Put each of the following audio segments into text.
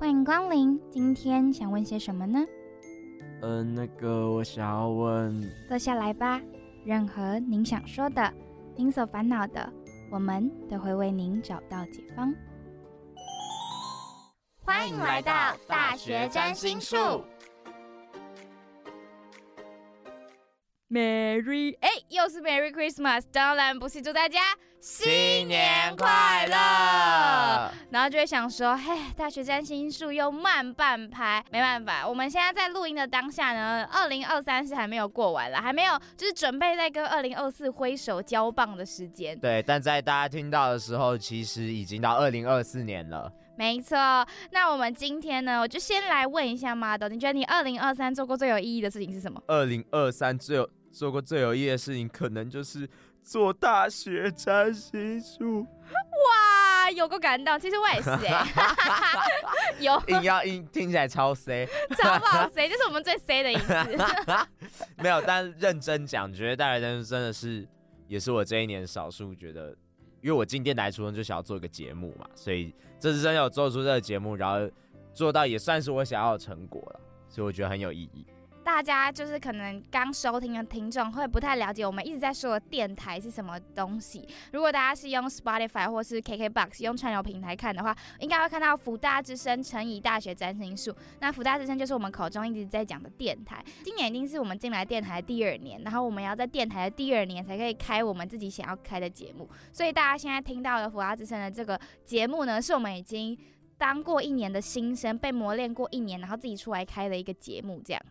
欢迎光临，今天想问些什么呢？嗯、呃，那个我想要问，坐下来吧。任何您想说的，您所烦恼的，我们都会为您找到解方。欢迎来到大学占星术。Merry，哎，又是 Merry Christmas，当然不是祝大家新年快乐。然后就会想说，嘿，大学占星术又慢半拍，没办法，我们现在在录音的当下呢，二零二三是还没有过完了，还没有，就是准备在跟二零二四挥手交棒的时间。对，但在大家听到的时候，其实已经到二零二四年了。没错，那我们今天呢，我就先来问一下 Model，你觉得你二零二三做过最有意义的事情是什么？二零二三最有做过最有意义的事情，可能就是做大学占星术。哇，有够感动！其实我也是哎、欸，有硬要硬听起来超 C，超不好 C，这是我们最 C 的一次。没有，但认真讲，觉得大学占心术真的是，也是我这一年少数觉得，因为我进电台出生就想要做一个节目嘛，所以这次真的有做出这个节目，然后做到也算是我想要的成果了，所以我觉得很有意义。大家就是可能刚收听的听众会不太了解我们一直在说的电台是什么东西。如果大家是用 Spotify 或是 KKBOX 用串流平台看的话，应该会看到福大之声乘以大学占星术。那福大之声就是我们口中一直在讲的电台。今年已经是我们进来电台第二年，然后我们要在电台的第二年才可以开我们自己想要开的节目。所以大家现在听到的福大之声的这个节目呢，是我们已经当过一年的新生，被磨练过一年，然后自己出来开的一个节目，这样。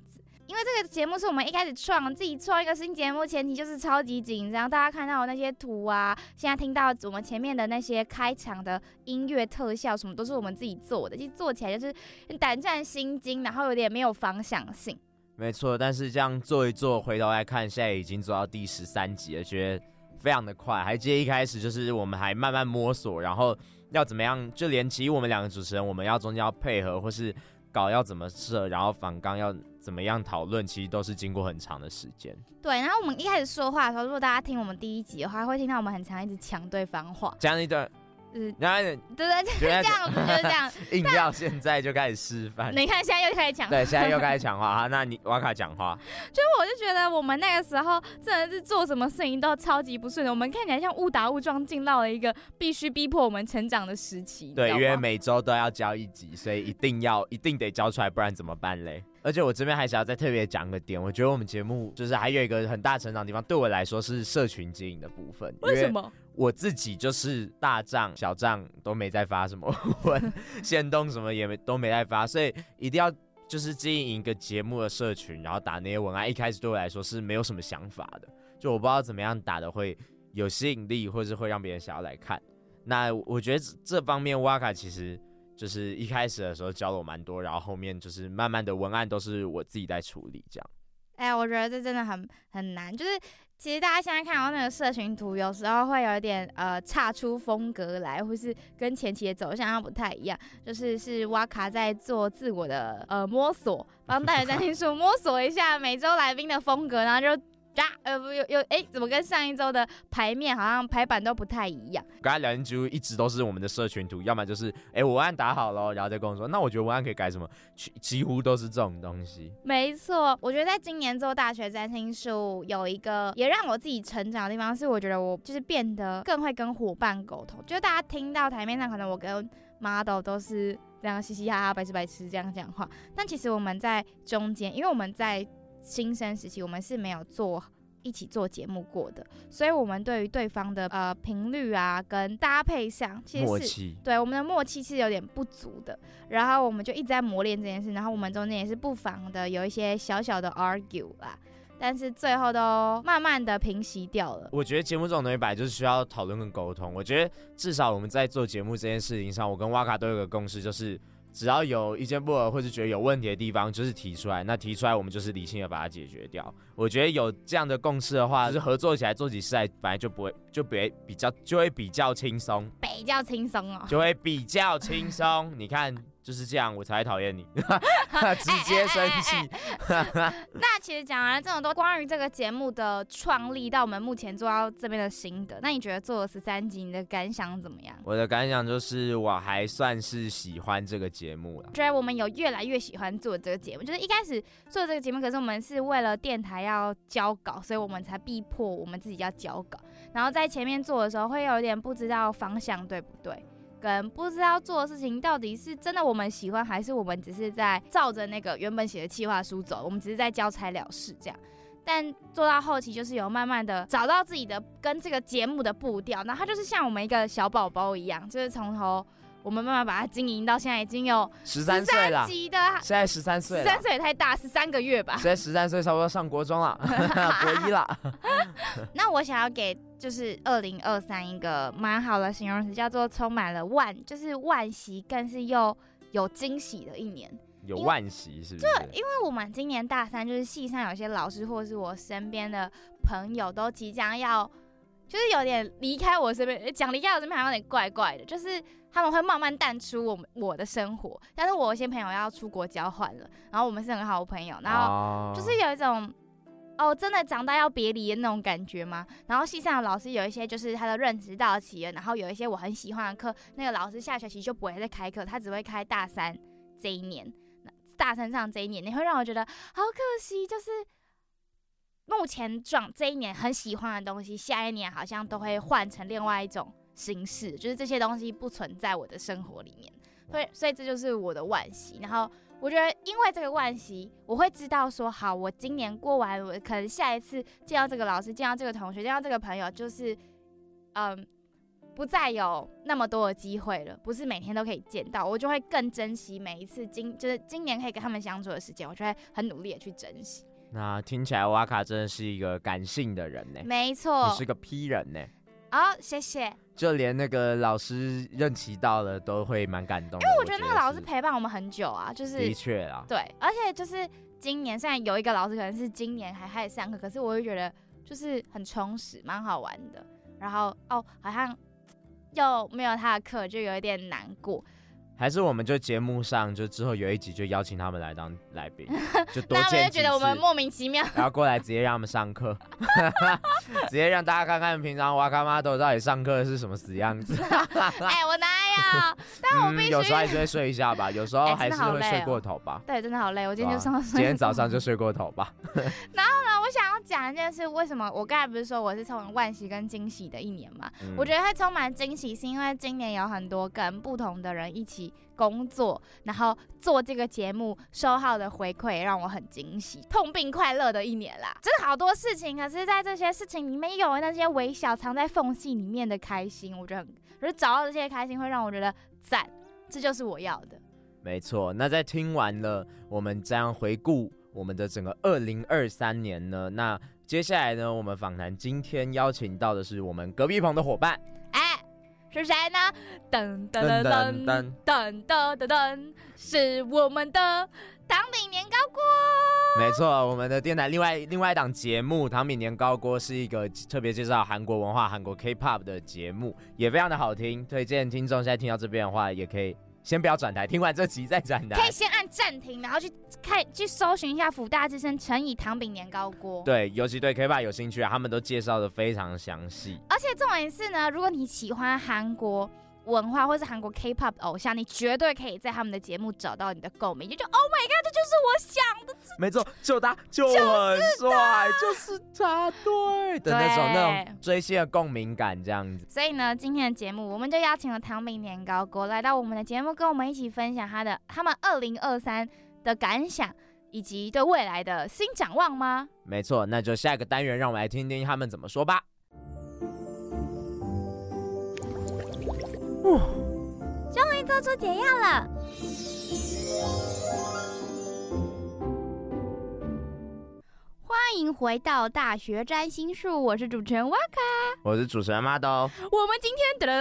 因为这个节目是我们一开始创，自己创一个新节目，前提就是超级紧张。大家看到的那些图啊，现在听到我们前面的那些开场的音乐特效，什么都是我们自己做的，其实做起来就是胆战心惊，然后有点没有方向性。没错，但是这样做一做，回头来看，现在已经做到第十三集了，觉得非常的快。还记得一开始就是我们还慢慢摸索，然后要怎么样，就连其实我们两个主持人，我们要中间要配合，或是稿要怎么设，然后反纲要。怎么样讨论，其实都是经过很长的时间。对，然后我们一开始说话的时候，如果大家听我们第一集的话，会听到我们很常一直抢对方话，讲一段。嗯，然后对对，就是这样子，就是这样。硬要现在就开始示范。你看，现在又开始讲。对，现在又 开始讲话哈。那你瓦卡讲话。就我就觉得我们那个时候真的是做什么事情都超级不顺的，我们看起来像误打误撞进到了一个必须逼迫我们成长的时期。对，因为每周都要交一集，所以一定要一定得交出来，不然怎么办嘞？而且我这边还想要再特别讲个点，我觉得我们节目就是还有一个很大成长的地方，对我来说是社群经营的部分。为什么？我自己就是大账小账都没在发什么文，限动什么也没都没在发，所以一定要就是经营一个节目的社群，然后打那些文案。一开始对我来说是没有什么想法的，就我不知道怎么样打的会有吸引力，或是会让别人想要来看。那我觉得这方面哇卡其实。就是一开始的时候教了我蛮多，然后后面就是慢慢的文案都是我自己在处理这样。哎、欸，我觉得这真的很很难。就是其实大家现在看到那个社群图，有时候会有一点呃差出风格来，或是跟前期的走向它不太一样。就是是哇卡在做自我的呃摸索，帮大学占心术摸索一下每周来宾的风格，然后就。呀，呃，不，有有，哎，怎么跟上一周的排面好像排版都不太一样？刚才聊天记录一直都是我们的社群图，要么就是，哎，文案打好了，然后再跟我说，那我觉得文案可以改什么？几乎都是这种东西。没错，我觉得在今年做大学占星术有一个也让我自己成长的地方，是我觉得我就是变得更会跟伙伴沟通。就大家听到台面上可能我跟 Model 都是这样嘻嘻哈哈、白痴白痴这样讲话，但其实我们在中间，因为我们在。新生时期，我们是没有做一起做节目过的，所以我们对于对方的呃频率啊跟搭配上，其实是对我们的默契是有点不足的。然后我们就一直在磨练这件事，然后我们中间也是不妨的有一些小小的 argue 啦，但是最后都慢慢的平息掉了。我觉得节目这种东西本来就是需要讨论跟沟通。我觉得至少我们在做节目这件事情上，我跟哇卡都有个共识，就是。只要有意见不合或是觉得有问题的地方，就是提出来。那提出来，我们就是理性的把它解决掉。我觉得有这样的共识的话，就是合作起来做起事来，本来就不会就别比较就会比较轻松，比较轻松哦，就会比较轻松。你看就是这样，我才讨厌你，直接生气。那其实讲完了这么多关于这个节目的创立到我们目前做到这边的心得，那你觉得做了十三集，你的感想怎么样？我的感想就是我还算是喜欢这个节目了，觉得我们有越来越喜欢做这个节目。就是一开始做这个节目，可是我们是为了电台要交稿，所以我们才逼迫我们自己要交稿。然后在前面做的时候，会有点不知道方向对不对？跟不知道做的事情到底是真的我们喜欢，还是我们只是在照着那个原本写的企划书走，我们只是在交差了事这样。但做到后期，就是有慢慢的找到自己的跟这个节目的步调，然后它就是像我们一个小宝宝一样，就是从头。我们慢慢把它经营到现在已经有十三岁了，现在十三岁，十三岁也太大，十三个月吧。现在十三岁，差不多上国中了，国一了。那我想要给就是二零二三一个蛮好的形容词，叫做充满了万，就是万喜，更是又有惊喜的一年。有万喜是不是？对，因为我们今年大三，就是系上有些老师或是我身边的朋友都即将要。就是有点离开我身边，讲离开我身边好像有点怪怪的。就是他们会慢慢淡出我们我的生活，但是我有些朋友要出国交换了，然后我们是很好的朋友，然后就是有一种哦，真的长大要别离的那种感觉嘛。然后系上的老师有一些就是他的任期到期了，然后有一些我很喜欢的课，那个老师下学期就不会再开课，他只会开大三这一年，大三上这一年，你会让我觉得好可惜，就是。目前状这一年很喜欢的东西，下一年好像都会换成另外一种形式，就是这些东西不存在我的生活里面，所以所以这就是我的惋惜。然后我觉得，因为这个惋惜，我会知道说，好，我今年过完，我可能下一次见到这个老师，见到这个同学，见到这个朋友，就是嗯，不再有那么多的机会了，不是每天都可以见到，我就会更珍惜每一次今就是今年可以跟他们相处的时间，我就会很努力的去珍惜。那听起来瓦卡真的是一个感性的人呢，没错，你是个 P 人呢。好，谢谢。就连那个老师任期到了都会蛮感动，因为我觉得那个老师陪伴我们很久啊，就是的确啊，对，而且就是今年虽然有一个老师可能是今年还开始上课，可是我会觉得就是很充实，蛮好玩的。然后哦，好像又没有他的课，就有一点难过。还是我们就节目上就之后有一集就邀请他们来当来宾，就多见就觉得我们莫名其妙，然后过来直接让他们上课，直接让大家看看平常哇卡妈都到底上课是什么死样子。哎，我哪有？但我必须、嗯、有时候还是会睡一下吧，有时候还是会睡过头吧。欸哦、对，真的好累，我今天就上、啊。今天早上就睡过头吧。然后呢，我想要讲一件事，为什么我刚才不是说我是充满惋惜跟惊喜的一年嘛？嗯、我觉得会充满惊喜，是因为今年有很多跟不同的人一起。工作，然后做这个节目，收到的回馈让我很惊喜，痛并快乐的一年啦！真的好多事情，可是在这些事情里面，有那些微小藏在缝隙里面的开心，我觉得很，就是找到这些开心，会让我觉得赞，这就是我要的。没错，那在听完了我们这样回顾我们的整个二零二三年呢，那接下来呢，我们访谈今天邀请到的是我们隔壁棚的伙伴。哎是谁呢？噔噔噔噔噔噔噔噔，是我们的糖饼年糕锅。没错，我们的电台另外另外一档节目《糖饼年糕锅》是一个特别介绍韩国文化、韩国 K-pop 的节目，也非常的好听。推荐听众现在听到这边的话，也可以。先不要转台，听完这集再转台。可以先按暂停，然后去看去搜寻一下福大之声乘以糖饼年糕锅。对，尤其对 K-pop 有兴趣啊，他们都介绍的非常详细。而且重点是呢，如果你喜欢韩国。文化或是韩国 K-pop 偶像，你绝对可以在他们的节目找到你的共鸣，就就 Oh my God，这就是我想的。没错，就他就很帅，就是他，对的那种那种追星的共鸣感这样子。所以呢，今天的节目我们就邀请了唐饼年糕哥来到我们的节目，跟我们一起分享他的他们二零二三的感想以及对未来的新展望吗？没错，那就下一个单元，让我们来听听他们怎么说吧。终于做出解药了！欢迎回到大学占星术，我是主持人哇卡，我是主持人马豆。我们今天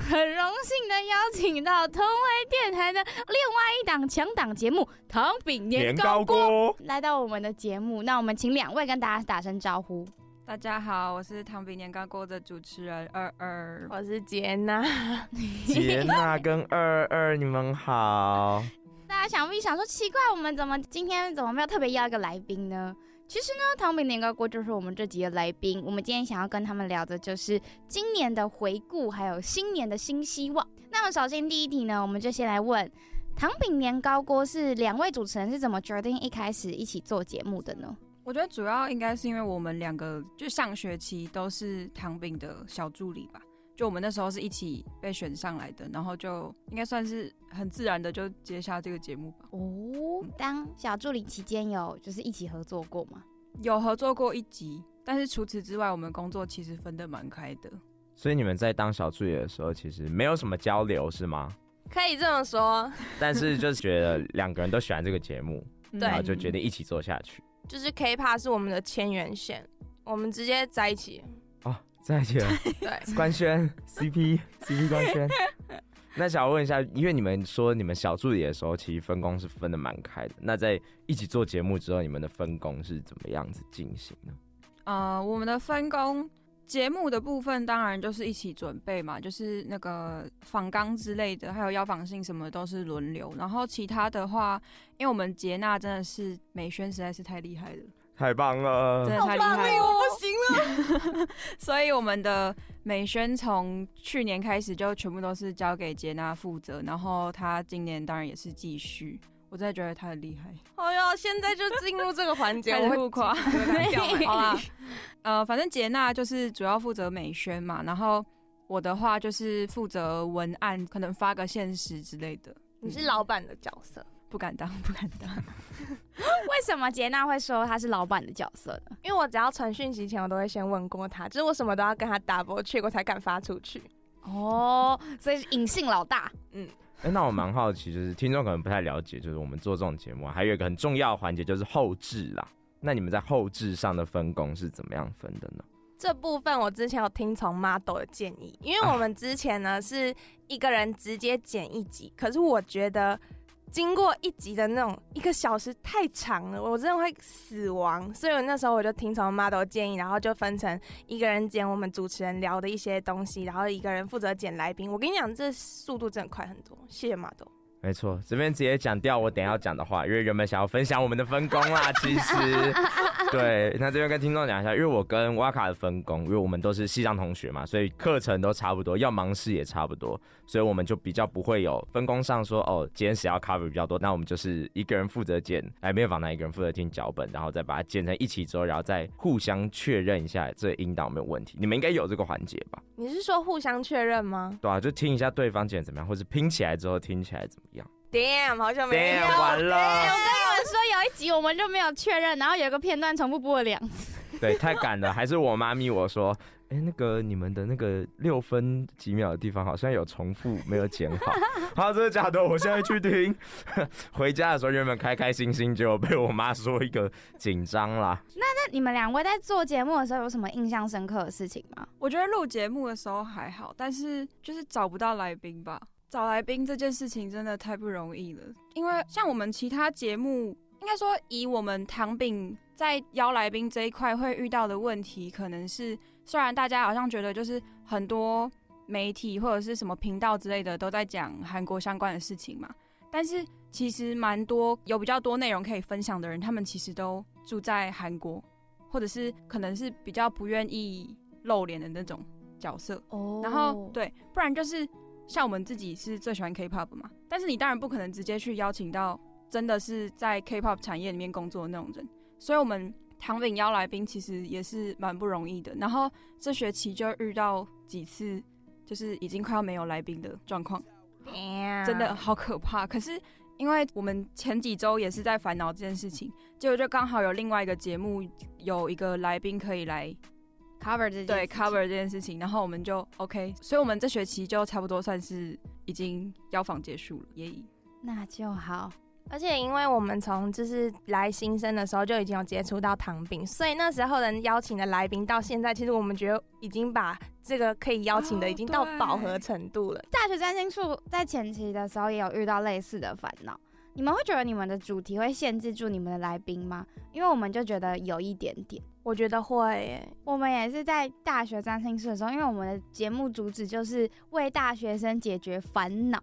很荣幸的邀请到同为电台的另外一档强档节目《糖饼年糕锅》来到我们的节目。那我们请两位跟大家打声招呼。大家好，我是糖饼年糕锅的主持人二二，我是杰娜，杰娜跟二二，你们好。大家想必想说奇怪，我们怎么今天怎么没有特别邀一个来宾呢？其实呢，糖饼年糕锅就是我们这集的来宾。我们今天想要跟他们聊的就是今年的回顾，还有新年的新希望。那么首先第一题呢，我们就先来问糖饼年糕锅是两位主持人是怎么决定一开始一起做节目的呢？我觉得主要应该是因为我们两个就上学期都是唐饼的小助理吧，就我们那时候是一起被选上来的，然后就应该算是很自然的就接下这个节目吧。哦，当小助理期间有就是一起合作过吗？有合作过一集，但是除此之外，我们工作其实分得蛮开的。所以你们在当小助理的时候，其实没有什么交流，是吗？可以这么说。但是就是觉得两个人都喜欢这个节目，对，然后就决定一起做下去。就是 K-pop 是我们的千元线，我们直接在一起。哦，在一起了。对，官宣 CP CP 官宣。那想问一下，因为你们说你们小助理的时候，其实分工是分的蛮开的。那在一起做节目之后，你们的分工是怎么样子进行呢？呃，我们的分工。节目的部分当然就是一起准备嘛，就是那个访纲之类的，还有邀访信什么都是轮流。然后其他的话，因为我们杰娜真的是美宣实在是太厉害了，太棒了，真的太厉害了，我不行了。所以我们的美宣从去年开始就全部都是交给杰娜负责，然后她今年当然也是继续。我真的觉得他很厉害。哎呀，现在就进入这个环节，我会夸。好啦，呃，反正杰娜就是主要负责美宣嘛，然后我的话就是负责文案，可能发个限时之类的。你是老板的角色？不敢当，不敢当。为什么杰娜会说她是老板的角色呢？因为我只要传讯息前，我都会先问过他，就是我什么都要跟他 double check 过才敢发出去。哦，所以是隐性老大。嗯。哎、那我蛮好奇，就是听众可能不太了解，就是我们做这种节目，还有一个很重要的环节就是后置啦。那你们在后置上的分工是怎么样分的呢？这部分我之前有听从 model 的建议，因为我们之前呢是一个人直接剪一集，可是我觉得。经过一集的那种一个小时太长了，我真的会死亡。所以我那时候我就听从 model 建议，然后就分成一个人剪我们主持人聊的一些东西，然后一个人负责剪来宾。我跟你讲，这速度真的快很多。谢谢 model。没错，这边直接讲掉我等下要讲的话，因为原本想要分享我们的分工啦。其实，对，那这边跟听众讲一下，因为我跟瓦卡的分工，因为我们都是西藏同学嘛，所以课程都差不多，要忙事也差不多，所以我们就比较不会有分工上说哦，今天谁要 cover 比较多，那我们就是一个人负责剪，来没有访谈，一个人负责听脚本，然后再把它剪成一起之后，然后再互相确认一下这音档没有问题。你们应该有这个环节吧？你是说互相确认吗？对啊，就听一下对方剪怎么样，或是拼起来之后听起来怎么样。Damn，好久没有。Damn，完了。我跟你们说，有一集我们就没有确认，然后有一个片段重复播了两次。对，太赶了。还是我妈咪我说，哎、欸，那个你们的那个六分几秒的地方好像有重复，没有剪好。好，真的假的？我现在去听。回家的时候原本开开心心，结果被我妈说一个紧张啦。那那你们两位在做节目的时候有什么印象深刻的事情吗？我觉得录节目的时候还好，但是就是找不到来宾吧。找来宾这件事情真的太不容易了，因为像我们其他节目，应该说以我们糖饼在邀来宾这一块会遇到的问题，可能是虽然大家好像觉得就是很多媒体或者是什么频道之类的都在讲韩国相关的事情嘛，但是其实蛮多有比较多内容可以分享的人，他们其实都住在韩国，或者是可能是比较不愿意露脸的那种角色哦，然后对，不然就是。像我们自己是最喜欢 K-pop 嘛，但是你当然不可能直接去邀请到真的是在 K-pop 产业里面工作的那种人，所以我们唐饼邀来宾其实也是蛮不容易的。然后这学期就遇到几次，就是已经快要没有来宾的状况，真的好可怕。可是因为我们前几周也是在烦恼这件事情，结果就刚好有另外一个节目有一个来宾可以来。Cover 这件对 cover 这件事情，然后我们就 OK，所以我们这学期就差不多算是已经邀访结束了，耶。那就好。而且因为我们从就是来新生的时候就已经有接触到糖饼，所以那时候能邀请的来宾到现在，其实我们觉得已经把这个可以邀请的已经到饱和程度了。大学占星术在前期的时候也有遇到类似的烦恼，你们会觉得你们的主题会限制住你们的来宾吗？因为我们就觉得有一点点。我觉得会耶，我们也是在大学占心术的时候，因为我们的节目主旨就是为大学生解决烦恼。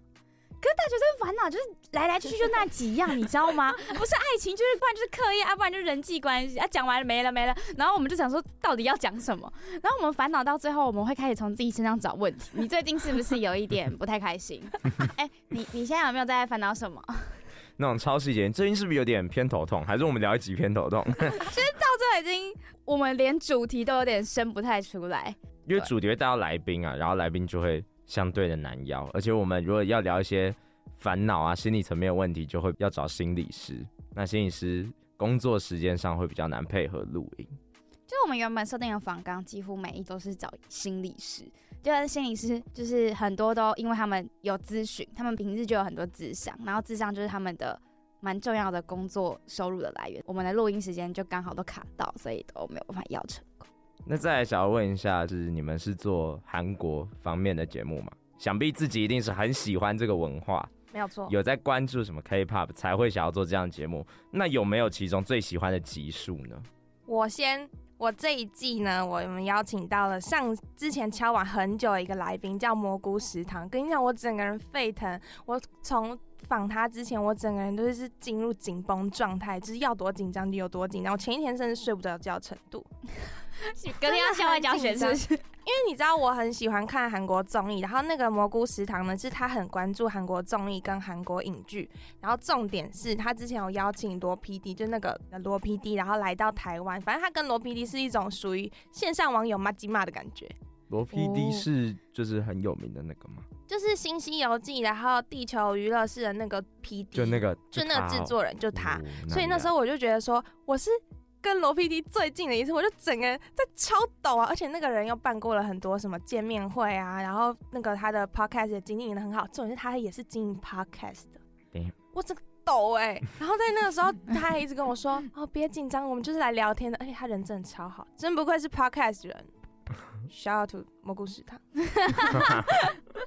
可是大学生烦恼就是来来去去就那几样，你知道吗？不是爱情，就是不然就是课业，啊不然就是人际关系啊。讲完了没了没了，然后我们就想说到底要讲什么？然后我们烦恼到最后，我们会开始从自己身上找问题。你最近是不是有一点不太开心？哎、欸，你你现在有没有在烦恼什么？那种超细节，最近是不是有点偏头痛？还是我们聊一集偏头痛？已经，我们连主题都有点生不太出来，因为主题会带到来宾啊，然后来宾就会。相对的难邀，而且我们如果要聊一些烦恼啊、心理层面的问题，就会要找心理师。那心理师工作时间上会比较难配合录音。就我们原本设定的访纲，几乎每一都是找心理师。就是心理师，就是很多都因为他们有咨询，他们平日就有很多智商，然后智商就是他们的蛮重要的工作收入的来源。我们的录音时间就刚好都卡到，所以都没有办法要成功。那再来想要问一下，就是你们是做韩国方面的节目吗？想必自己一定是很喜欢这个文化，没有错。有在关注什么 K-pop 才会想要做这样的节目？那有没有其中最喜欢的集数呢？我先，我这一季呢，我们邀请到了上之前敲完很久的一个来宾，叫蘑菇食堂。跟你讲，我整个人沸腾，我从访他之前，我整个人都是进入紧绷状态，就是要多紧张就有多紧张。我前一天甚至睡不着觉程度。隔天要校外教学是不是？因为你知道我很喜欢看韩国综艺，然后那个蘑菇食堂呢，是他很关注韩国综艺跟韩国影剧，然后重点是他之前有邀请罗 PD，就那个罗 PD，然后来到台湾，反正他跟罗 PD 是一种属于线上网友骂鸡骂的感觉。罗 PD 是就是很有名的那个吗？就是《新西游记》，然后地球娱乐室的那个 PD，就那个就那个制作人就他，哦、所以那时候我就觉得说我是。跟罗 PD 最近的一次，我就整个人在超抖啊！而且那个人又办过了很多什么见面会啊，然后那个他的 podcast 也经营的很好，重点是他也是经营 podcast 的。对我整个抖哎、欸！然后在那个时候，他还一直跟我说：“哦，别紧张，我们就是来聊天的。”而且他人真的超好，真不愧是 podcast 人。Shout out to 蘑菇食堂，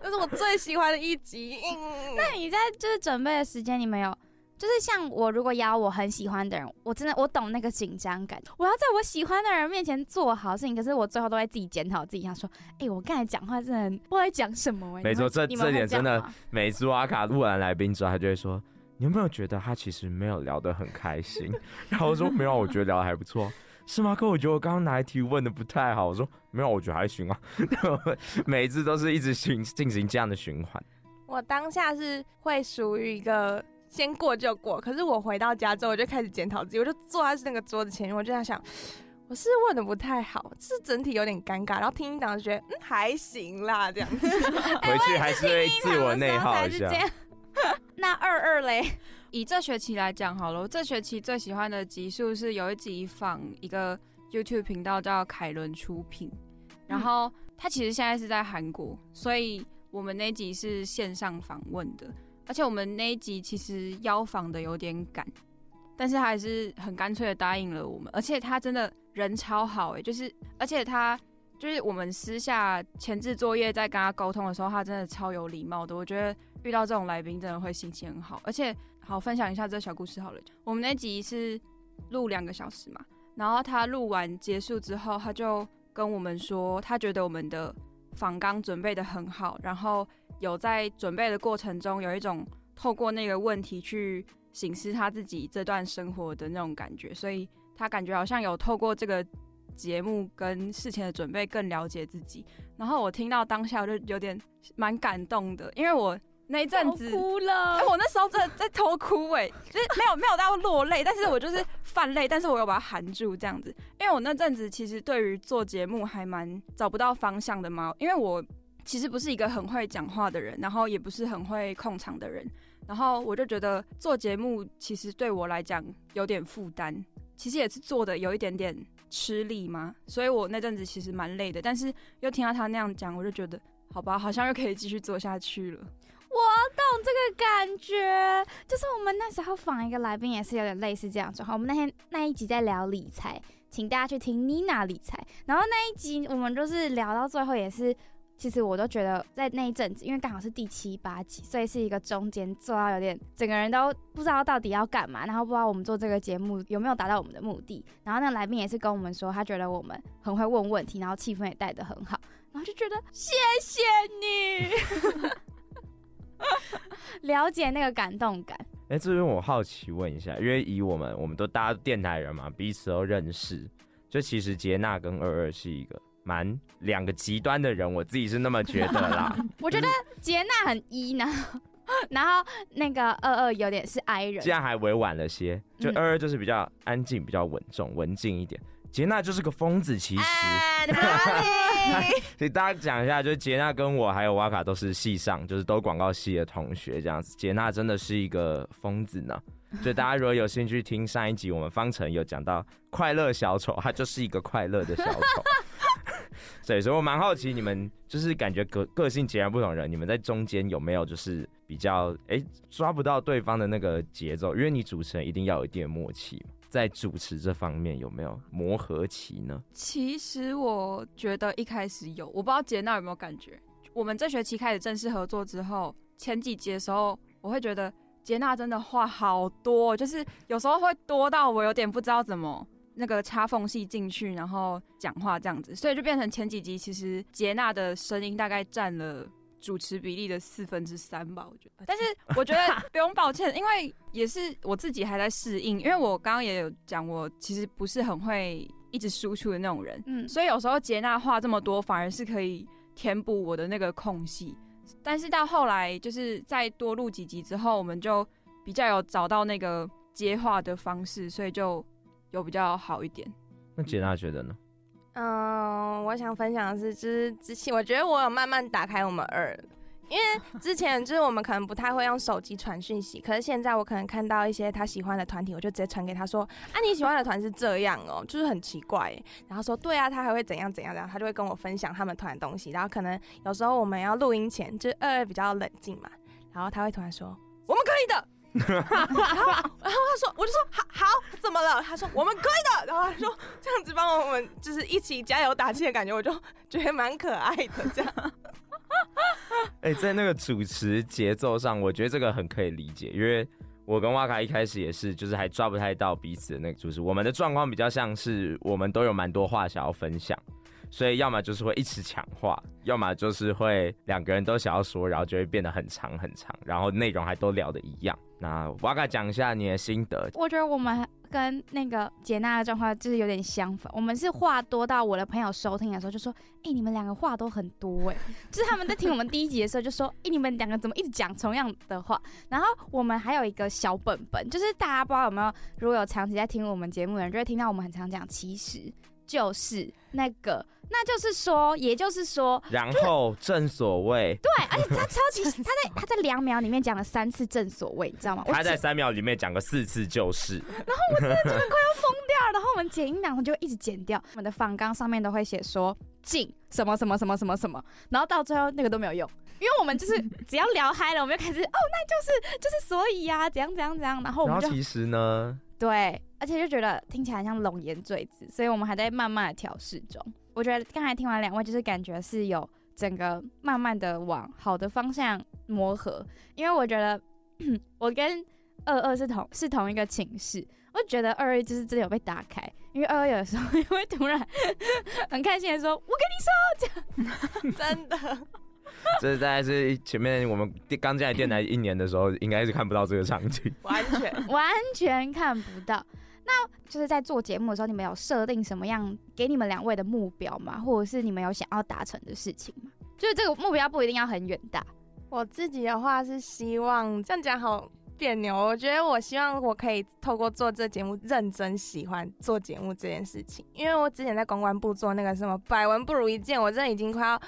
这是我最喜欢的一集。嗯、那你在就是准备的时间，你没有？就是像我，如果邀我很喜欢的人，我真的我懂那个紧张感。我要在我喜欢的人面前做好事情，可是我最后都会自己检讨自己，想说：哎、欸，我刚才讲话真的不知道在讲什么、欸。没错，这这点真的，每次阿卡录完来宾之后，他就会说：你有没有觉得他其实没有聊得很开心？然后我说：没有，我觉得聊得还不错。是吗？可我觉得我刚刚哪一题问的不太好。我说：没有，我觉得还行啊。每一次都是一直循进行这样的循环。我当下是会属于一个。先过就过，可是我回到家之后，我就开始检讨自己，我就坐在那个桌子前面，我就在想，我是问的不太好，是整体有点尴尬，然后听一档就觉得嗯还行啦，这样子，回去还是会自我内耗一下。那二二嘞，以这学期来讲好了，我这学期最喜欢的集数是有一集访一个 YouTube 频道叫凯伦出品，然后他其实现在是在韩国，所以我们那集是线上访问的。而且我们那一集其实邀访的有点赶，但是他还是很干脆的答应了我们。而且他真的人超好哎，就是而且他就是我们私下前置作业在跟他沟通的时候，他真的超有礼貌的。我觉得遇到这种来宾真的会心情很好。而且好分享一下这小故事好了，我们那集是录两个小时嘛，然后他录完结束之后，他就跟我们说，他觉得我们的访纲准备的很好，然后。有在准备的过程中，有一种透过那个问题去省思他自己这段生活的那种感觉，所以他感觉好像有透过这个节目跟事前的准备更了解自己。然后我听到当下我就有点蛮感动的，因为我那一阵子哭了，哎，我那时候真的在偷哭，哎，就是没有没有到落泪，但是我就是泛泪，但是我又把它含住这样子，因为我那阵子其实对于做节目还蛮找不到方向的嘛，因为我。其实不是一个很会讲话的人，然后也不是很会控场的人，然后我就觉得做节目其实对我来讲有点负担，其实也是做的有一点点吃力嘛，所以我那阵子其实蛮累的，但是又听到他那样讲，我就觉得好吧，好像又可以继续做下去了。我懂这个感觉，就是我们那时候访一个来宾也是有点类似这样状况。我们那天那一集在聊理财，请大家去听妮娜理财，然后那一集我们就是聊到最后也是。其实我都觉得在那一阵子，因为刚好是第七八集，所以是一个中间做到有点整个人都不知道到底要干嘛，然后不知道我们做这个节目有没有达到我们的目的。然后那个来宾也是跟我们说，他觉得我们很会问问题，然后气氛也带得很好，然后就觉得谢谢你，了解那个感动感。哎、欸，这边我好奇问一下，因为以我们我们都大家电台人嘛，彼此都认识，就其实杰娜跟二二是一个。蛮两个极端的人，我自己是那么觉得啦。我觉得杰娜很 E 呢，然后那个二二有点是 I 人，这样还委婉了些。就二二就是比较安静、比较稳重、文静一点。杰娜就是个疯子，其实。所以大家讲一下，就是杰娜跟我还有瓦卡都是系上，就是都广告系的同学这样子。杰娜真的是一个疯子呢。所以大家如果有兴趣听上一集，我们方程有讲到快乐小丑，他就是一个快乐的小丑。对，所以我蛮好奇，你们就是感觉个个性截然不同的人，你们在中间有没有就是比较哎、欸、抓不到对方的那个节奏？因为你主持人一定要有一点默契，在主持这方面有没有磨合期呢？其实我觉得一开始有，我不知道杰娜有没有感觉。我们这学期开始正式合作之后，前几集的时候，我会觉得杰娜真的话好多，就是有时候会多到我有点不知道怎么。那个插缝隙进去，然后讲话这样子，所以就变成前几集其实杰娜的声音大概占了主持比例的四分之三吧，我觉得。但是 我觉得不用抱歉，因为也是我自己还在适应，因为我刚刚也有讲，我其实不是很会一直输出的那种人，嗯，所以有时候杰娜话这么多，反而是可以填补我的那个空隙。但是到后来，就是再多录几集之后，我们就比较有找到那个接话的方式，所以就。有比较好一点，那杰娜觉得呢？嗯，我想分享的是，就是之前我觉得我有慢慢打开我们二，因为 之前就是我们可能不太会用手机传讯息，可是现在我可能看到一些他喜欢的团体，我就直接传给他说：“啊，你喜欢的团是这样哦，就是很奇怪。”然后说：“对啊，他还会怎样怎样怎样。”他就会跟我分享他们团的东西。然后可能有时候我们要录音前，就是二二比较冷静嘛，然后他会突然说：“我们可以的。”然后，然后他说，我就说好，好，怎么了？他说我们可以的。然后他说这样子帮我们，就是一起加油打气的感觉，我就觉得蛮可爱的。这样，哎、在那个主持节奏上，我觉得这个很可以理解，因为我跟瓦卡一开始也是，就是还抓不太到彼此的那个主持。我们的状况比较像是，我们都有蛮多话想要分享。所以要么就是会一直抢话，要么就是会两个人都想要说，然后就会变得很长很长，然后内容还都聊的一样。那瓦卡讲一下你的心得。我觉得我们跟那个杰娜的状况就是有点相反，我们是话多到我的朋友收听的时候就说：“哎、你们两个话都很多哎。”就是他们在听我们第一集的时候就说：“哎、你们两个怎么一直讲同样的话？”然后我们还有一个小本本，就是大家不知道有没有，如果有长期在听我们节目的人，就会听到我们很常讲，其实就是那个。那就是说，也就是说，然后正所谓，对，而且他超级，他在他在两秒里面讲了三次正所谓，你知道吗？他在三秒里面讲个四次就是，然后我真的觉得快要疯掉，然后我们剪音档就会一直剪掉，我们的访纲上面都会写说进什么什么什么什么什么，然后到最后那个都没有用，因为我们就是 只要聊嗨了，我们就开始哦，那就是就是所以呀、啊，怎样怎样怎样，然后我们就其实呢，对，而且就觉得听起来像龙颜坠子，所以我们还在慢慢的调试中。我觉得刚才听完两位，就是感觉是有整个慢慢的往好的方向磨合，因为我觉得 我跟二二是同是同一个寝室，我觉得二二就是真的有被打开，因为二二有的时候 也会突然 很开心的说：“我跟你说，这样 真的。”这大概是前面我们刚进来电台一年的时候，应该是看不到这个场景，完全完全看不到。那就是在做节目的时候，你们有设定什么样给你们两位的目标吗？或者是你们有想要达成的事情吗？就是这个目标不一定要很远大。我自己的话是希望这样讲好别扭。我觉得我希望我可以透过做这节目，认真喜欢做节目这件事情。因为我之前在公关部做那个什么百闻不如一见，我真的已经快要。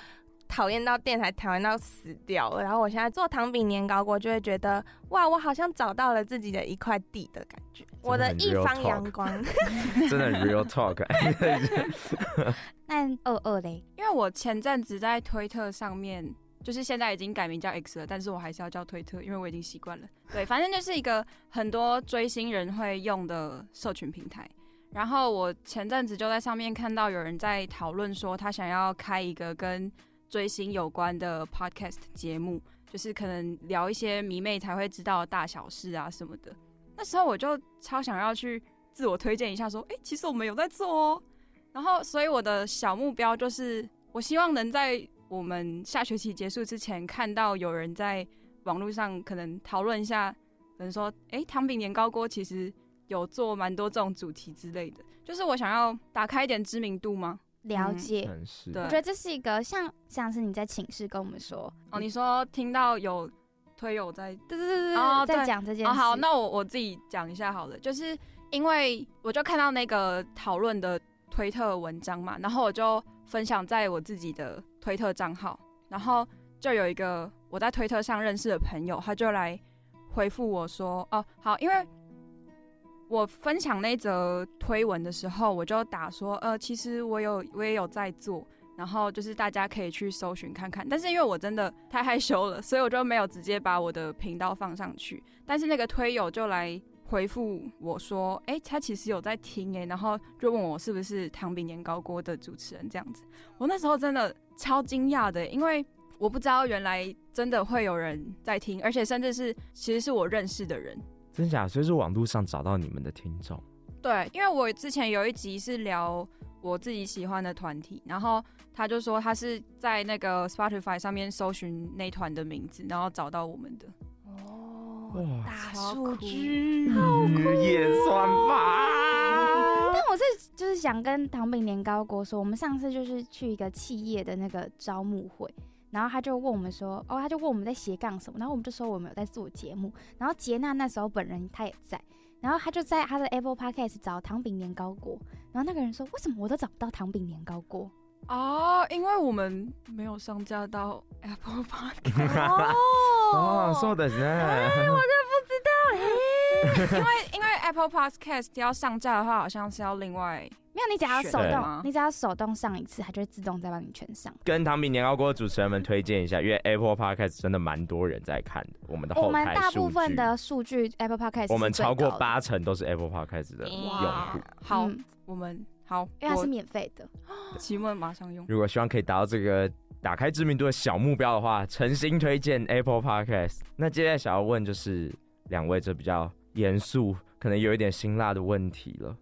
讨厌到电台，讨厌到死掉了。然后我现在做糖饼年糕，我就会觉得哇，我好像找到了自己的一块地的感觉，我的一方阳光，真的 real talk。那二二嘞，因为我前阵子在推特上面，就是现在已经改名叫 X 了，但是我还是要叫推特，因为我已经习惯了。对，反正就是一个很多追星人会用的社群平台。然后我前阵子就在上面看到有人在讨论说，他想要开一个跟追星有关的 podcast 节目，就是可能聊一些迷妹才会知道的大小事啊什么的。那时候我就超想要去自我推荐一下，说，哎、其实我们有在做哦。然后，所以我的小目标就是，我希望能在我们下学期结束之前，看到有人在网络上可能讨论一下，可能说，哎、欸，糖饼年糕锅其实有做蛮多这种主题之类的，就是我想要打开一点知名度吗？了解，嗯、我觉得这是一个像像是你在寝室跟我们说哦，你说听到有推友在，对对对对，哦、在讲这件事。哦、好，那我我自己讲一下好了，就是因为我就看到那个讨论的推特文章嘛，然后我就分享在我自己的推特账号，然后就有一个我在推特上认识的朋友，他就来回复我说，哦，好，因为。我分享那则推文的时候，我就打说，呃，其实我有，我也有在做，然后就是大家可以去搜寻看看。但是因为我真的太害羞了，所以我就没有直接把我的频道放上去。但是那个推友就来回复我说，哎、他其实有在听哎，然后就问我是不是糖饼年糕锅的主持人这样子。我那时候真的超惊讶的，因为我不知道原来真的会有人在听，而且甚至是其实是我认识的人。真假？所以是网络上找到你们的听众。对，因为我之前有一集是聊我自己喜欢的团体，然后他就说他是在那个 Spotify 上面搜寻那团的名字，然后找到我们的。哦，哇，大数据，好酷，也算吧。但我是就是想跟糖饼年糕锅说，我们上次就是去一个企业的那个招募会。然后他就问我们说，哦，他就问我们在斜杠什么，然后我们就说我们有在做节目。然后杰娜那时候本人他也在，然后他就在他的 Apple Podcast 找糖饼年糕锅。然后那个人说，为什么我都找不到糖饼年糕锅？哦，因为我们没有上架到 Apple Podcast。哦，说的是，我都不知道，因为因为 Apple Podcast 要上架的话，好像是要另外。没有，你只要手动，你只要手动上一次，它就会自动再帮你全上。跟糖饼年糕锅的主持人们推荐一下，因为 Apple Podcast 真的蛮多人在看的。我们的后台数据，我们大部分的数据 Apple Podcast，我们超过八成都是 Apple Podcast 的用户。好，嗯、我们好，因为它是免费的。请问马上用。如果希望可以达到这个打开知名度的小目标的话，诚心推荐 Apple Podcast。那接下来想要问就是两位这比较严肃，可能有一点辛辣的问题了。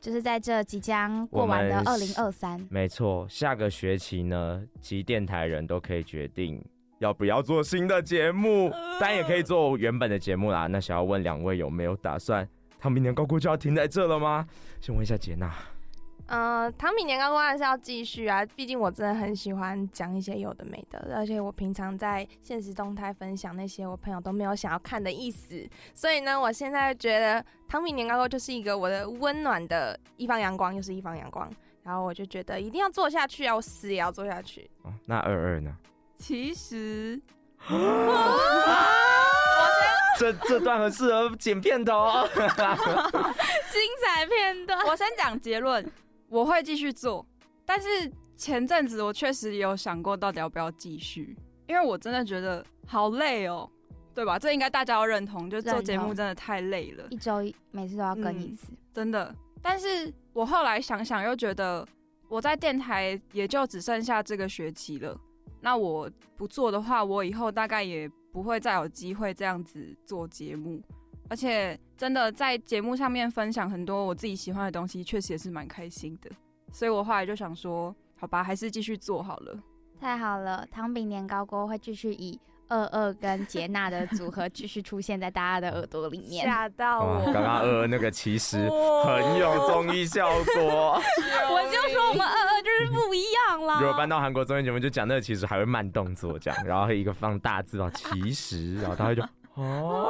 就是在这即将过完的二零二三，没错，下个学期呢，其电台人都可以决定要不要做新的节目，当然也可以做原本的节目啦。那想要问两位有没有打算，他明年高估就要停在这了吗？先问一下杰娜。呃，糖饼年糕锅还是要继续啊，毕竟我真的很喜欢讲一些有的没的，而且我平常在现实动态分享那些我朋友都没有想要看的意思，所以呢，我现在觉得糖饼年糕锅就是一个我的温暖的一方阳光，又是一方阳光，然后我就觉得一定要做下去啊，我死也要做下去。哦，那二二呢？其实，这这段很适合剪片头，精彩片段，我先讲结论。我会继续做，但是前阵子我确实有想过到底要不要继续，因为我真的觉得好累哦，对吧？这应该大家要认同，就做节目真的太累了，一周每次都要更一次，嗯，真的。但是我后来想想又觉得，我在电台也就只剩下这个学期了，那我不做的话，我以后大概也不会再有机会这样子做节目。而且真的在节目上面分享很多我自己喜欢的东西，确实也是蛮开心的。所以我后来就想说，好吧，还是继续做好了。太好了，糖饼年糕锅会继续以二二跟杰娜的组合继续出现在大家的耳朵里面。吓到我！刚刚二二那个其实很有综艺效果。我就说我们二二就是不一样啦。如果搬到韩国综艺节目，就讲那个其实还会慢动作这样，然后一个放大字哦，其实，然后他会就。哦，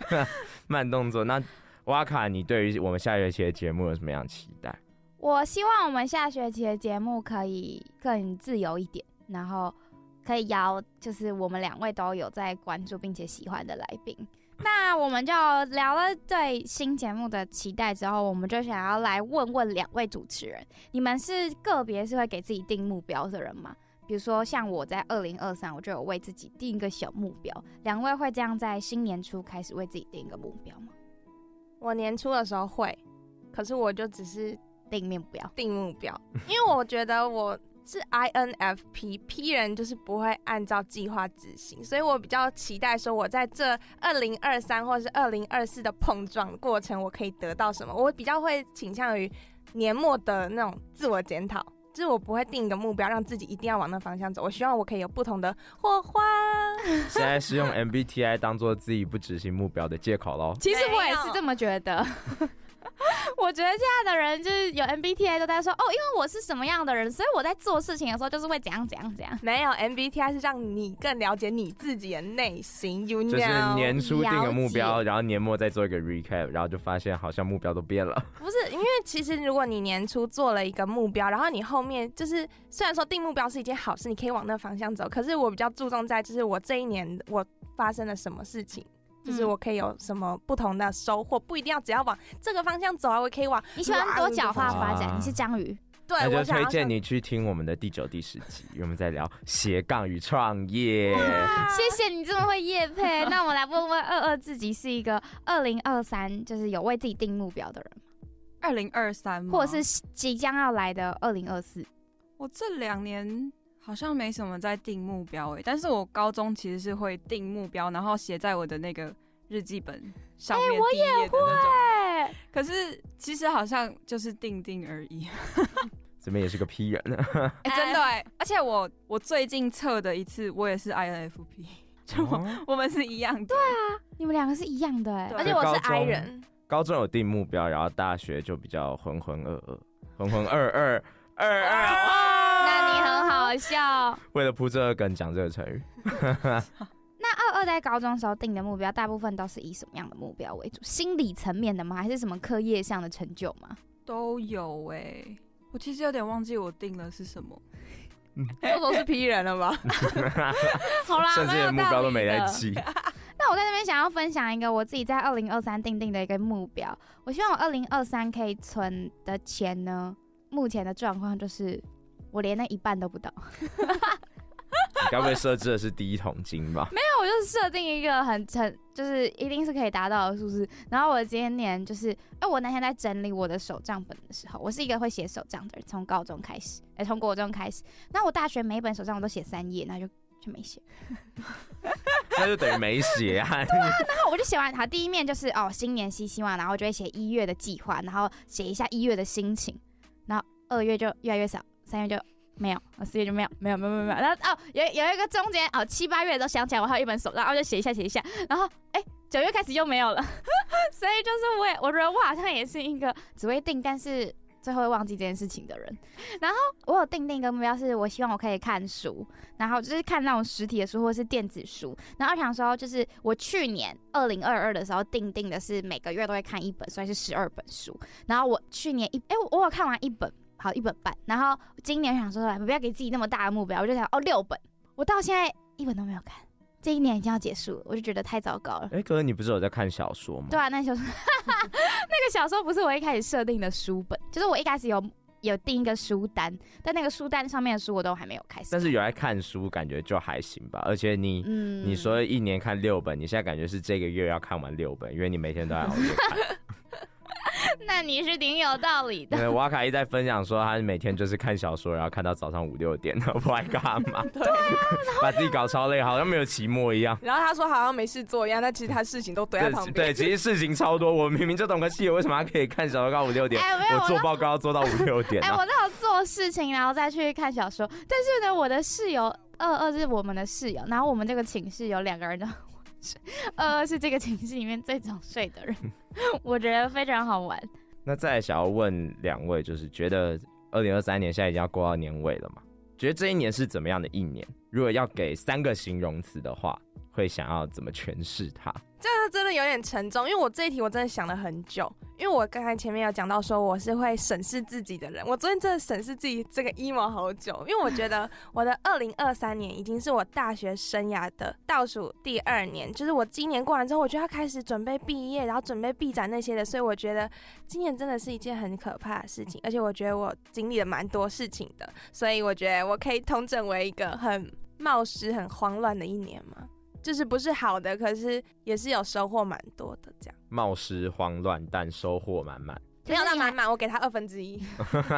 慢动作。那哇卡，你对于我们下学期的节目有什么样期待？我希望我们下学期的节目可以更自由一点，然后可以邀就是我们两位都有在关注并且喜欢的来宾。那我们就聊了对新节目的期待之后，我们就想要来问问两位主持人，你们是个别是会给自己定目标的人吗？比如说，像我在二零二三，我就有为自己定一个小目标。两位会这样在新年初开始为自己定一个目标吗？我年初的时候会，可是我就只是定目标，定目标，因为我觉得我是 INFP，P 人就是不会按照计划执行，所以我比较期待说，我在这二零二三或是二零二四的碰撞过程，我可以得到什么？我比较会倾向于年末的那种自我检讨，就是我不会定一个目标，让自己一定要往那方向走。我希望我可以有不同的火花。现在是用 MBTI 当做自己不执行目标的借口喽？其实我也是这么觉得。我觉得现在的人就是有 MBTI 都在说哦，因为我是什么样的人，所以我在做事情的时候就是会怎样怎样怎样。没有 MBTI 是让你更了解你自己的内心，you know? 就是年初定个目标，然后年末再做一个 recap，然后就发现好像目标都变了。不是，因为其实如果你年初做了一个目标，然后你后面就是虽然说定目标是一件好事，你可以往那个方向走，可是我比较注重在就是我这一年我发生了什么事情。就是我可以有什么不同的收获，不一定要只要往这个方向走啊，我可以往。你喜欢多角化发展，你是章鱼。对，那就推荐你去听我们的第九、第十集，因为我们在聊斜杠与创业。谢谢你这么会夜配。那我们来问问二二自己是一个二零二三，就是有为自己定目标的人吗？二零二三，或者是即将要来的二零二四？我这两年。好像没什么在定目标哎、欸，但是我高中其实是会定目标，然后写在我的那个日记本上面。哎、欸，我也会。可是其实好像就是定定而已。这边也是个 P 人。哎、欸，真的哎、欸，而且我我最近测的一次，我也是 INFP，就我、哦、我们是一样的。对啊，你们两个是一样的哎、欸，而且我是 I 人。高中有定目标，然后大学就比较浑浑噩噩，浑浑噩噩二二。好笑。为了铺这个梗讲这个成语。那二二在高中时候定的目标，大部分都是以什么样的目标为主？心理层面的吗？还是什么课业上的成就吗？都有哎、欸。我其实有点忘记我定的是什么。都都是 P 人了吧？好啦，甚至连目标都没在记。那我在这边想要分享一个我自己在二零二三定定的一个目标。我希望我二零二三可以存的钱呢，目前的状况就是。我连那一半都不到，你该不会设置的是第一桶金吧？没有，我就是设定一个很很就是一定是可以达到的数字。然后我今年就是，哎，我那天在整理我的手账本的时候，我是一个会写手账的人，从高中开始，哎，从国中开始。那我大学每一本手账我都写三页，那就就没写，那就等于没写啊。对啊，然后我就写完，好，第一面就是哦，新年新希望，然后我就会写一月的计划，然后写一下一月的心情，然后二月就越来越少。三月就没有，四月就没有，没有，没有，没有，然后哦，有有一个中间哦，七八月都想起来，我还有一本手账，然后就写一下，写一下。然后哎，九月开始又没有了，所以就是我也我觉得我好像也是一个只会定，但是最后会忘记这件事情的人。然后我有定定一个目标，是我希望我可以看书，然后就是看那种实体的书或是电子书。然后想说，就是我去年二零二二的时候定定的是每个月都会看一本，所以是十二本书。然后我去年一哎，我有看完一本。好一本半，然后今年想说来，不要给自己那么大的目标，我就想哦六本，我到现在一本都没有看，这一年已经要结束了，我就觉得太糟糕了。哎、欸，可是你不是有在看小说吗？对啊，那小说，那个小说不是我一开始设定的书本，就是我一开始有有定一个书单，但那个书单上面的书我都还没有开始。但是有在看书，感觉就还行吧。而且你，嗯，你说一年看六本，你现在感觉是这个月要看完六本，因为你每天都在熬夜看。那你是挺有道理的。瓦卡一在分享说，他每天就是看小说，然后看到早上五六点，不爱干嘛？对啊，把自己搞超累，好像没有期末一样。然后他说好像没事做一样，但其实他事情都堆在旁边。对，其实事情超多。我明明就懂个戏，为什么还可以看小说到五六点？欸、我，我做报告要做到五六点。哎、欸，我那有做事情，然后再去看小说。但是呢，我的室友二二是我们的室友，然后我们这个寝室有两个人的。二二是这个寝室里面最早睡的人，我觉得非常好玩。那再想要问两位，就是觉得二零二三年现在已经要过到年尾了嘛？觉得这一年是怎么样的一年？如果要给三个形容词的话，会想要怎么诠释它？这个真的有点沉重，因为我这一题我真的想了很久。因为我刚才前面有讲到说我是会审视自己的人，我昨天真的审视自己这个 emo 好久，因为我觉得 我的二零二三年已经是我大学生涯的倒数第二年，就是我今年过完之后，我就要开始准备毕业，然后准备毕展那些的，所以我觉得今年真的是一件很可怕的事情，而且我觉得我经历了蛮多事情的，所以我觉得我可以统整为一个很冒失、很慌乱的一年嘛。就是不是好的，可是也是有收获蛮多的这样。冒失慌乱，但收获满满。没有到满满，我给他二分之一，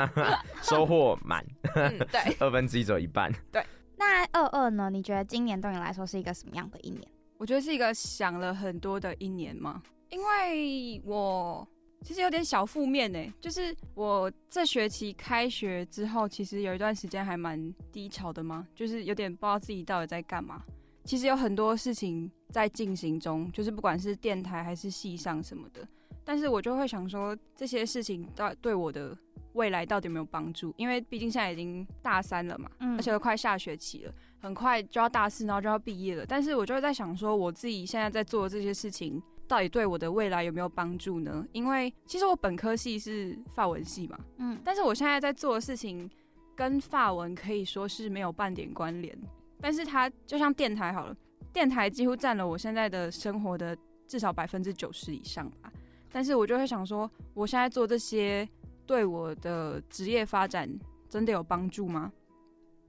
收获满。嗯，对，二分之一只有一半。对，那二二呢？你觉得今年对你来说是一个什么样的一年？我觉得是一个想了很多的一年嘛，因为我其实有点小负面呢，就是我这学期开学之后，其实有一段时间还蛮低潮的嘛，就是有点不知道自己到底在干嘛。其实有很多事情在进行中，就是不管是电台还是戏上什么的。但是我就会想说，这些事情到对我的未来到底有没有帮助？因为毕竟现在已经大三了嘛，嗯，而且都快下学期了，很快就要大四，然后就要毕业了。但是我就会在想说，我自己现在在做的这些事情，到底对我的未来有没有帮助呢？因为其实我本科系是法文系嘛，嗯，但是我现在在做的事情跟法文可以说是没有半点关联。但是它就像电台好了，电台几乎占了我现在的生活的至少百分之九十以上吧。但是我就会想说，我现在做这些对我的职业发展真的有帮助吗？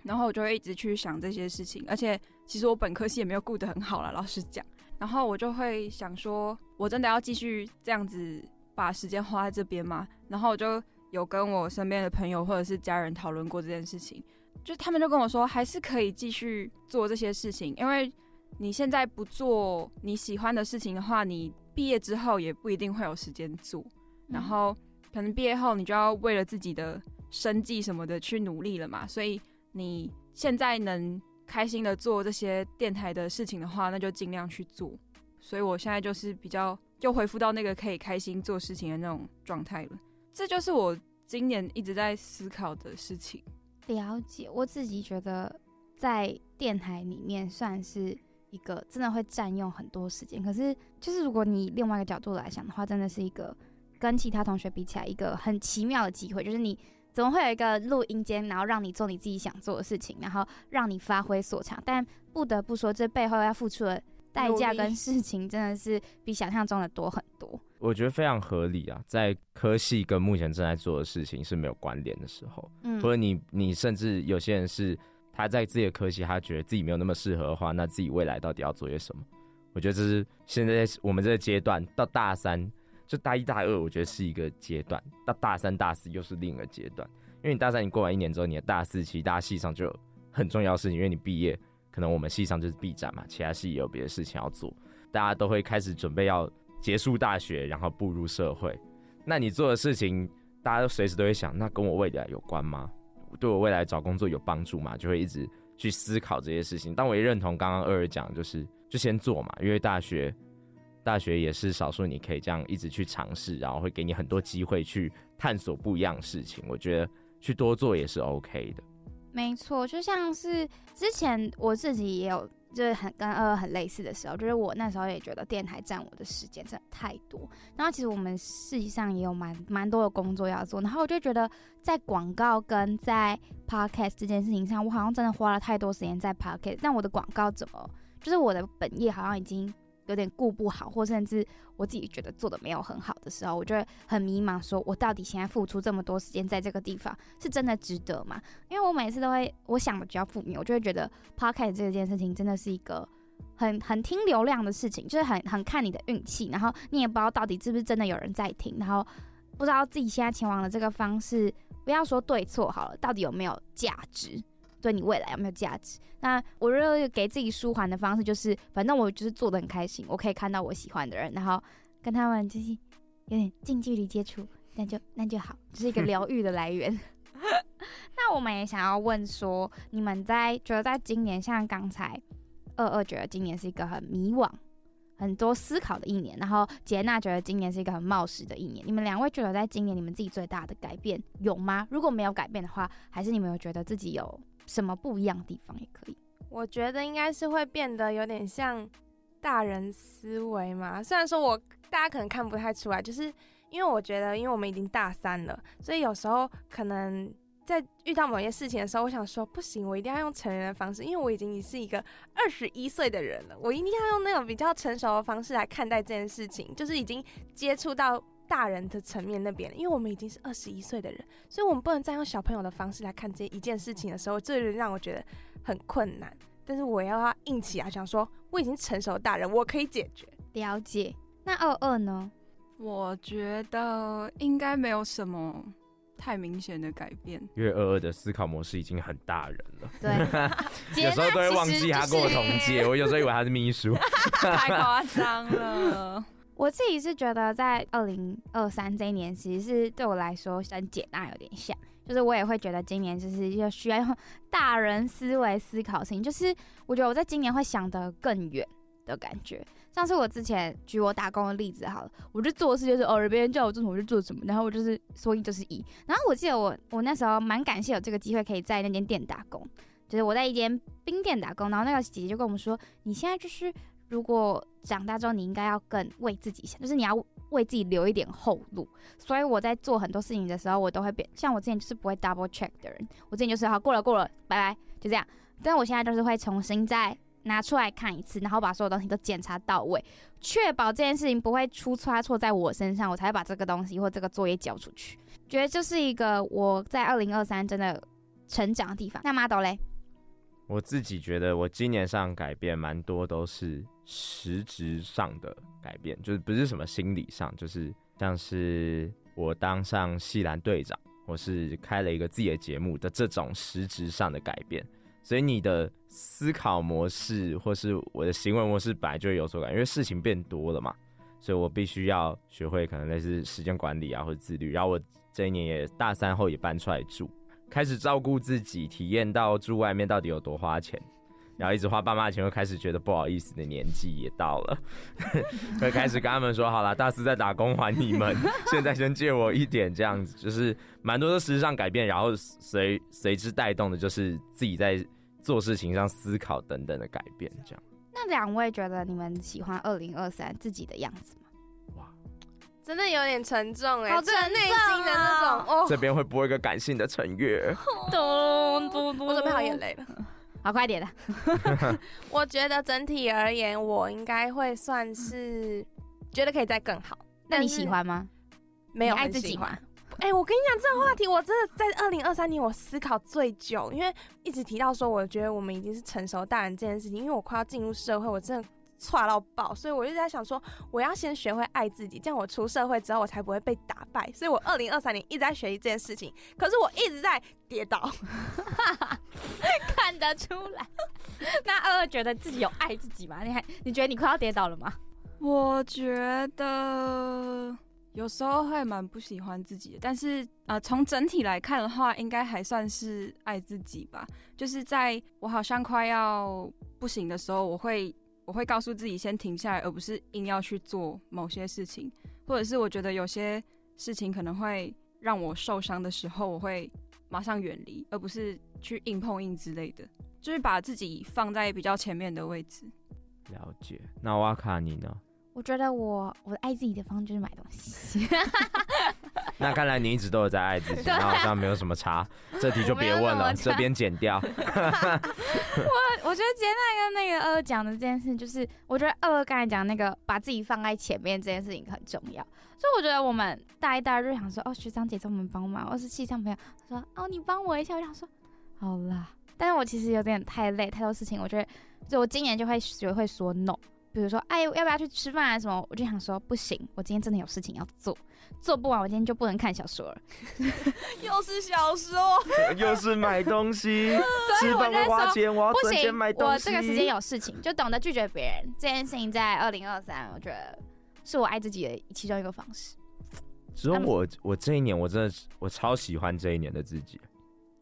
然后我就会一直去想这些事情，而且其实我本科系也没有顾得很好啦，老实讲。然后我就会想说，我真的要继续这样子把时间花在这边吗？然后我就有跟我身边的朋友或者是家人讨论过这件事情，就他们就跟我说，还是可以继续做这些事情，因为你现在不做你喜欢的事情的话，你。毕业之后也不一定会有时间做，然后可能毕业后你就要为了自己的生计什么的去努力了嘛。所以你现在能开心的做这些电台的事情的话，那就尽量去做。所以我现在就是比较又恢复到那个可以开心做事情的那种状态了。这就是我今年一直在思考的事情。了解，我自己觉得在电台里面算是。一个真的会占用很多时间，可是就是如果你另外一个角度来想的话，真的是一个跟其他同学比起来一个很奇妙的机会，就是你怎么会有一个录音间，然后让你做你自己想做的事情，然后让你发挥所长。但不得不说，这背后要付出的代价跟事情真的是比想象中的多很多。我觉得非常合理啊，在科系跟目前正在做的事情是没有关联的时候，嗯，或者你你甚至有些人是。他在自己的科系，他觉得自己没有那么适合的话，那自己未来到底要做些什么？我觉得这是现在我们这个阶段到大三，就大一、大二，我觉得是一个阶段；到大三、大四又是另一个阶段。因为你大三你过完一年之后，你的大四其实大家系上就有很重要的事情，因为你毕业，可能我们系上就是毕展嘛，其他系也有别的事情要做，大家都会开始准备要结束大学，然后步入社会。那你做的事情，大家都随时都会想，那跟我未来有关吗？对我未来找工作有帮助吗？就会一直去思考这些事情。但我也认同刚刚二二讲，就是就先做嘛，因为大学大学也是少数你可以这样一直去尝试，然后会给你很多机会去探索不一样的事情。我觉得去多做也是 OK 的。没错，就像是之前我自己也有。就是很跟二二很类似的时候，就是我那时候也觉得电台占我的时间真的太多。然后其实我们实际上也有蛮蛮多的工作要做，然后我就觉得在广告跟在 podcast 这件事情上，我好像真的花了太多时间在 podcast，但我的广告怎么，就是我的本业好像已经。有点顾不好，或甚至我自己觉得做的没有很好的时候，我就会很迷茫，说我到底现在付出这么多时间在这个地方，是真的值得吗？因为我每次都会，我想的比较负面，我就会觉得 p o c a s t 这件事情真的是一个很很听流量的事情，就是很很看你的运气，然后你也不知道到底是不是真的有人在听，然后不知道自己现在前往的这个方式，不要说对错好了，到底有没有价值？对你未来有没有价值？那我觉得给自己舒缓的方式就是，反正我就是做的很开心，我可以看到我喜欢的人，然后跟他们就是有点近距离接触，那就那就好，这、就是一个 疗愈的来源。那我们也想要问说，你们在觉得在今年，像刚才二二觉得今年是一个很迷惘、很多思考的一年，然后杰娜觉得今年是一个很冒失的一年。你们两位觉得在今年你们自己最大的改变有吗？如果没有改变的话，还是你们有觉得自己有？什么不一样的地方也可以，我觉得应该是会变得有点像大人思维嘛。虽然说我大家可能看不太出来，就是因为我觉得，因为我们已经大三了，所以有时候可能在遇到某些事情的时候，我想说不行，我一定要用成人的方式，因为我已经是一个二十一岁的人了，我一定要用那种比较成熟的方式来看待这件事情，就是已经接触到。大人的层面那边，因为我们已经是二十一岁的人，所以我们不能再用小朋友的方式来看这一件事情的时候，这就让我觉得很困难。但是我要硬起来，想说我已经成熟大人，我可以解决。了解。那二二呢？我觉得应该没有什么太明显的改变，因为二二的思考模式已经很大人了。对，有时候都会忘记他跟我同届，我有时候以为他是秘书，太夸张了。我自己是觉得，在二零二三这一年，其实是对我来说跟简娜有点像，就是我也会觉得今年就是要需要用大人思维思考型，就是我觉得我在今年会想得更远的感觉。像是我之前举我打工的例子好了，我就做事就是哦，别人叫我做什么我就做什么，然后我就是说一就是一。然后我记得我我那时候蛮感谢有这个机会可以在那间店打工，就是我在一间冰店打工，然后那个姐姐就跟我们说，你现在就是。如果长大之后，你应该要更为自己想，就是你要为自己留一点后路。所以我在做很多事情的时候，我都会变。像我之前就是不会 double check 的人，我之前就是好过了过了，拜拜，就这样。但我现在就是会重新再拿出来看一次，然后把所有东西都检查到位，确保这件事情不会出差错在我身上，我才会把这个东西或这个作业交出去。觉得这是一个我在二零二三真的成长的地方。那马斗嘞？我自己觉得我今年上改变蛮多，都是。实质上的改变，就是不是什么心理上，就是像是我当上系篮队长，我是开了一个自己的节目的这种实质上的改变。所以你的思考模式或是我的行为模式本来就有所改，因为事情变多了嘛，所以我必须要学会可能类似时间管理啊或者自律。然后我这一年也大三后也搬出来住，开始照顾自己，体验到住外面到底有多花钱。然后一直花爸妈的钱，又开始觉得不好意思的年纪也到了，会开始跟他们说：“好了，大四在打工还你们，现在先借我一点。”这样子就是蛮多的实质上改变，然后随随之带动的就是自己在做事情上思考等等的改变。这样，那两位觉得你们喜欢二零二三自己的样子真的有点沉重哎，好沉重内心的那种。哦，这边会播一个感性的陈乐，咚咚咚，我准备好眼泪了。好，快点的。我觉得整体而言，我应该会算是觉得可以再更好。那你喜欢吗？没有爱自己吗？哎、欸，我跟你讲这个话题，我真的在二零二三年我思考最久，因为一直提到说，我觉得我们已经是成熟大人这件事情，因为我快要进入社会，我真的。错到爆，所以我就在想说，我要先学会爱自己，这样我出社会之后，我才不会被打败。所以我二零二三年一直在学习这件事情，可是我一直在跌倒，看得出来。那二二觉得自己有爱自己吗？你还你觉得你快要跌倒了吗？我觉得有时候会蛮不喜欢自己的，但是呃，从整体来看的话，应该还算是爱自己吧。就是在我好像快要不行的时候，我会。我会告诉自己先停下来，而不是硬要去做某些事情，或者是我觉得有些事情可能会让我受伤的时候，我会马上远离，而不是去硬碰硬之类的，就是把自己放在比较前面的位置。了解。那瓦卡你呢？我觉得我我爱自己的方式就是买东西。那看来你一直都有在爱自己，那好像没有什么差。这题就别问了，这边剪掉。我 我觉得今天那个那个二二讲的这件事，就是我觉得二二刚才讲那个把自己放在前面这件事情很重要。所以我觉得我们大一、大二就想说，哦，学长姐，帮我们帮忙，或是系上朋友说，哦，你帮我一下。我想说，好啦。但是我其实有点太累，太多事情。我觉得，就我今年就会学会说 no。比如说，哎，要不要去吃饭啊？什么？我就想说，不行，我今天真的有事情要做，做不完，我今天就不能看小说了。又是小说，又是买东西，吃饭不花钱，我要赚钱买东西。我这个时间有事情，就懂得拒绝别人。这件事情在二零二三，我觉得是我爱自己的其中一个方式。只有我，我这一年我真的我超喜欢这一年的自己。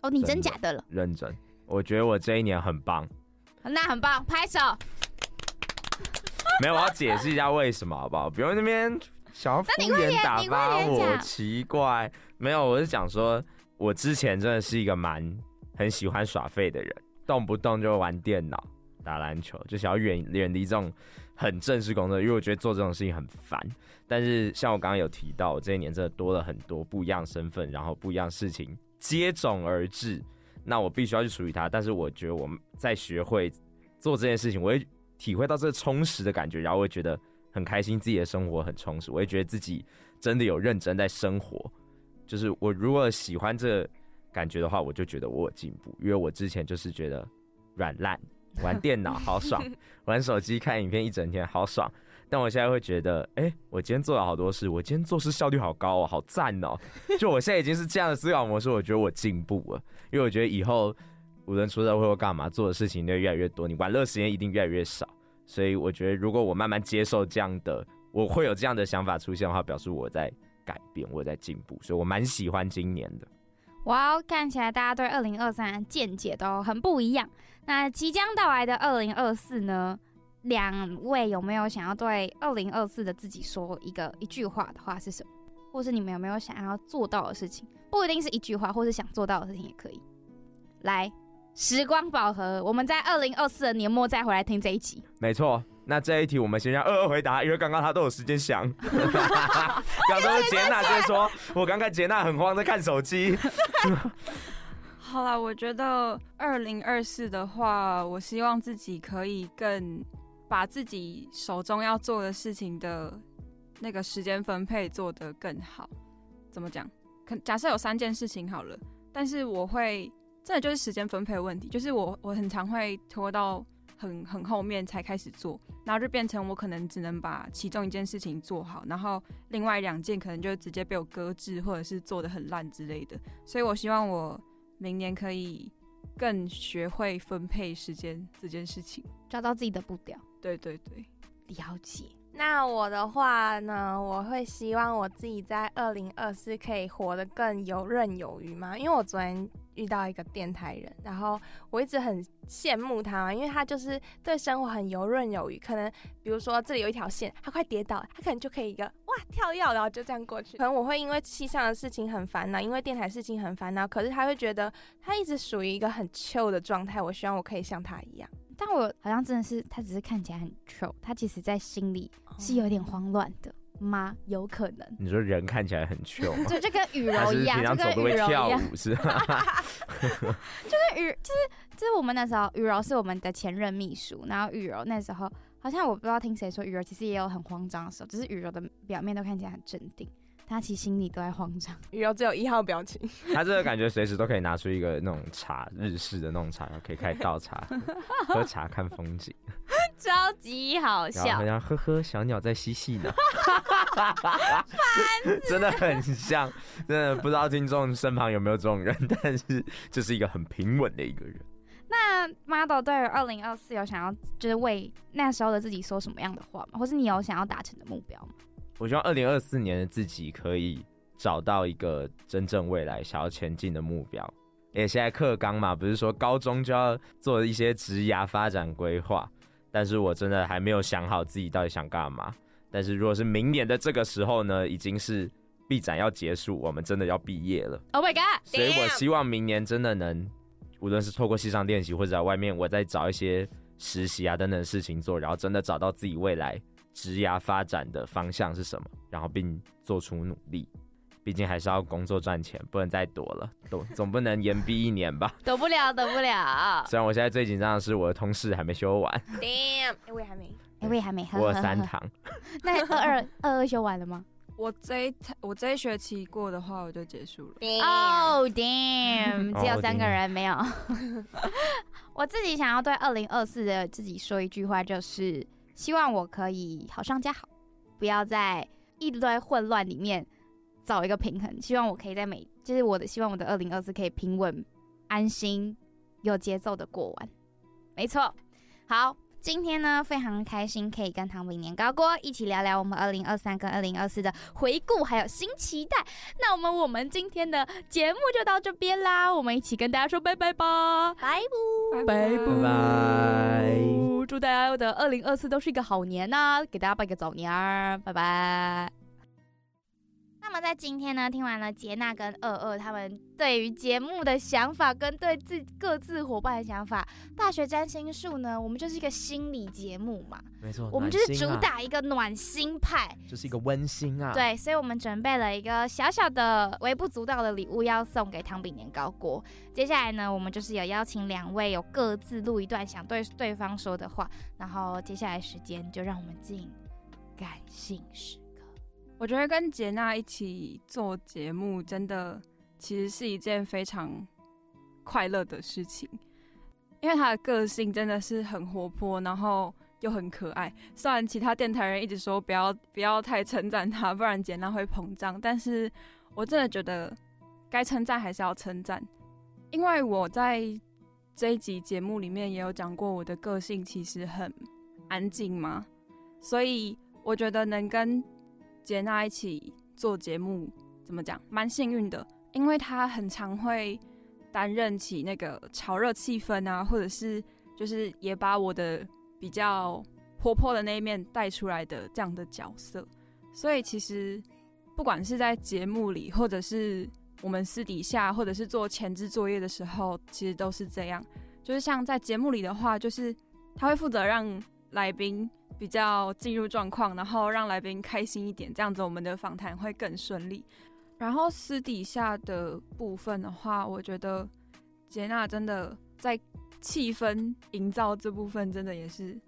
哦，你真假的了？认真，我觉得我这一年很棒。那很棒，拍手。没有，我要解释一下为什么，好不好？比如那边想要敷衍打发我，奇怪。没有，我是讲说，我之前真的是一个蛮很喜欢耍废的人，动不动就玩电脑、打篮球，就想要远远离这种很正式工作，因为我觉得做这种事情很烦。但是像我刚刚有提到，我这一年真的多了很多不一样身份，然后不一样事情接踵而至，那我必须要去处理它。但是我觉得我们在学会做这件事情，我会。体会到这充实的感觉，然后我会觉得很开心，自己的生活很充实。我也觉得自己真的有认真在生活。就是我如果喜欢这感觉的话，我就觉得我有进步，因为我之前就是觉得软烂，玩电脑好爽，玩手机看影片一整天好爽。但我现在会觉得，哎、我今天做了好多事，我今天做事效率好高哦，好赞哦。就我现在已经是这样的思考模式，我觉得我进步了，因为我觉得以后无论出社会或干嘛，做的事情就越来越多，你玩乐时间一定越来越少。所以我觉得，如果我慢慢接受这样的，我会有这样的想法出现的话，表示我在改变，我在进步。所以我蛮喜欢今年的。哇哦，看起来大家对二零二三见解都很不一样。那即将到来的二零二四呢？两位有没有想要对二零二四的自己说一个一句话的话是什么？或是你们有没有想要做到的事情？不一定是一句话，或是想做到的事情也可以。来，时光宝盒，我们在二零二四的年末再回来听这一集。没错，那这一题我们先让二二回答，因为刚刚他都有时间想。刚刚杰娜就说，我刚刚杰娜很慌在看手机。好啦，我觉得二零二四的话，我希望自己可以更。把自己手中要做的事情的那个时间分配做得更好，怎么讲？可假设有三件事情好了，但是我会真的就是时间分配的问题，就是我我很常会拖到很很后面才开始做，然后就变成我可能只能把其中一件事情做好，然后另外两件可能就直接被我搁置，或者是做的很烂之类的。所以我希望我明年可以更学会分配时间这件事情，找到自己的步调。对对对，了解。那我的话呢，我会希望我自己在二零二四可以活得更游刃有余嘛。因为我昨天遇到一个电台人，然后我一直很羡慕他嘛，因为他就是对生活很游刃有余。可能比如说这里有一条线，他快跌倒，他可能就可以一个哇跳跃，然后就这样过去。可能我会因为气象的事情很烦恼，因为电台事情很烦恼，可是他会觉得他一直属于一个很 chill 的状态。我希望我可以像他一样。但我好像真的是，他只是看起来很 chill，他其实在心里是有点慌乱的吗？有可能。你说人看起来很吗？就就跟羽柔一样，就跟羽柔一样，是吧？就是雨，就是就是我们那时候羽柔是我们的前任秘书，然后羽柔那时候好像我不知道听谁说羽柔其实也有很慌张的时候，只是羽柔的表面都看起来很镇定。他其实心里都在慌张，雨柔只有一号表情。他这个感觉随时都可以拿出一个那种茶，日式的那种茶，可以开始倒茶，喝茶看风景，超级好笑。然后呵呵，小鸟在嬉戏呢，真的很像，真的不知道听众身旁有没有这种人，但是这是一个很平稳的一个人。那 Model 对于二零二四有想要就是为那时候的自己说什么样的话吗？或是你有想要达成的目标吗？我希望二零二四年的自己可以找到一个真正未来想要前进的目标。诶，现在课纲嘛，不是说高中就要做一些职涯发展规划，但是我真的还没有想好自己到底想干嘛。但是如果是明年的这个时候呢，已经是毕展要结束，我们真的要毕业了。Oh my god！所以我希望明年真的能，无论是透过系上练习，或者在外面，我再找一些实习啊等等事情做，然后真的找到自己未来。职涯发展的方向是什么？然后并做出努力，毕竟还是要工作赚钱，不能再躲了，躲总不能延毕一年吧？躲不了，躲不了。虽然我现在最紧张的是我的通识还没修完。Damn，我也还没，我也还没。我有三堂。那二二二二修完了吗？我这一我这一学期过的话，我就结束了。哦、oh,，Damn，只有三个人没有。Oh, 我自己想要对二零二四的自己说一句话，就是。希望我可以好上加好，不要在一堆混乱里面找一个平衡。希望我可以在每，就是我的希望，我的二零二四可以平稳、安心、有节奏的过完。没错，好。今天呢，非常开心可以跟唐饼年糕锅一起聊聊我们二零二三跟二零二四的回顾，还有新期待。那我们我们今天的节目就到这边啦，我们一起跟大家说拜拜吧，拜拜拜拜拜，祝大家的二零二四都是一个好年呐、啊，给大家拜个早年儿，拜拜。那么在今天呢，听完了杰娜跟二二他们对于节目的想法，跟对自各自伙伴的想法，大学占星术呢，我们就是一个心理节目嘛，没错，我们就是主打一个暖心派，就是一个温馨啊，对，所以我们准备了一个小小的、微不足道的礼物要送给汤饼年糕锅。接下来呢，我们就是有邀请两位有各自录一段想对对方说的话，然后接下来时间就让我们进感性时。我觉得跟杰娜一起做节目，真的其实是一件非常快乐的事情。因为他的个性真的是很活泼，然后又很可爱。虽然其他电台人一直说不要不要太称赞他，不然杰娜会膨胀，但是我真的觉得该称赞还是要称赞，因为我在这一集节目里面也有讲过，我的个性其实很安静嘛，所以我觉得能跟杰娜一起做节目，怎么讲，蛮幸运的，因为他很常会担任起那个炒热气氛啊，或者是就是也把我的比较活泼的那一面带出来的这样的角色，所以其实不管是在节目里，或者是我们私底下，或者是做前置作业的时候，其实都是这样。就是像在节目里的话，就是他会负责让来宾比较进入状况，然后让来宾开心一点，这样子我们的访谈会更顺利。然后私底下的部分的话，我觉得杰娜真的在气氛营造这部分，真的也是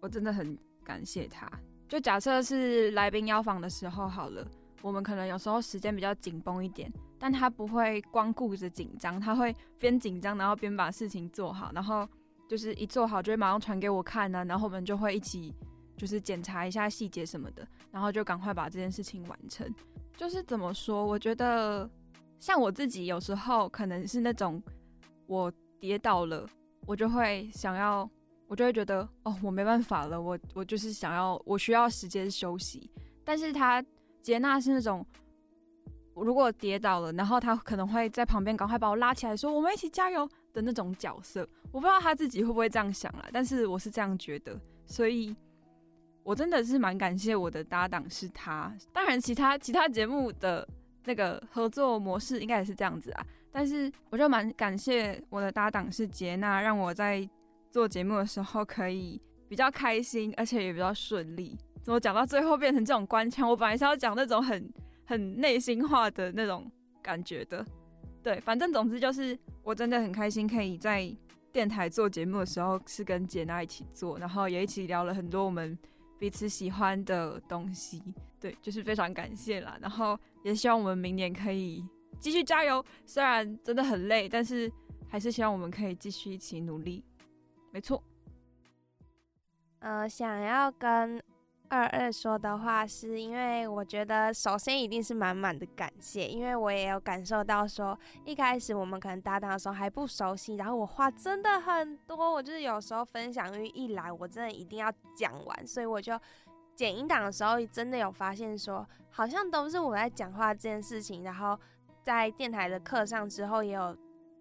我真的很感谢她。就假设是来宾邀访的时候好了。我们可能有时候时间比较紧绷一点，但他不会光顾着紧张，他会边紧张然后边把事情做好，然后就是一做好就会马上传给我看呢、然后我们就会一起就是检查一下细节什么的，然后就赶快把这件事情完成。就是怎么说，我觉得像我自己有时候可能是那种我跌倒了，我就会想要，我就会觉得哦，我没办法了，我我就是想要，我需要时间休息，但是他。杰纳是那种，如果跌倒了，然后他可能会在旁边赶快把我拉起来，说“我们一起加油”的那种角色。我不知道他自己会不会这样想啦，但是我是这样觉得，所以我真的是蛮感谢我的搭档是他。当然，其他其他节目的那个合作模式应该也是这样子啊，但是我就蛮感谢我的搭档是杰娜，让我在做节目的时候可以比较开心，而且也比较顺利。怎么讲到最后变成这种官腔？我本来是要讲那种很很内心化的那种感觉的，对，反正总之就是我真的很开心，可以在电台做节目的时候是跟杰娜一起做，然后也一起聊了很多我们彼此喜欢的东西，对，就是非常感谢啦。然后也希望我们明年可以继续加油，虽然真的很累，但是还是希望我们可以继续一起努力。没错，呃，想要跟。二二说的话，是因为我觉得首先一定是满满的感谢，因为我也有感受到说，一开始我们可能搭档的时候还不熟悉，然后我话真的很多，我就是有时候分享欲一来，我真的一定要讲完，所以我就剪音档的时候真的有发现说，好像都是我在讲话这件事情，然后在电台的课上之后也有。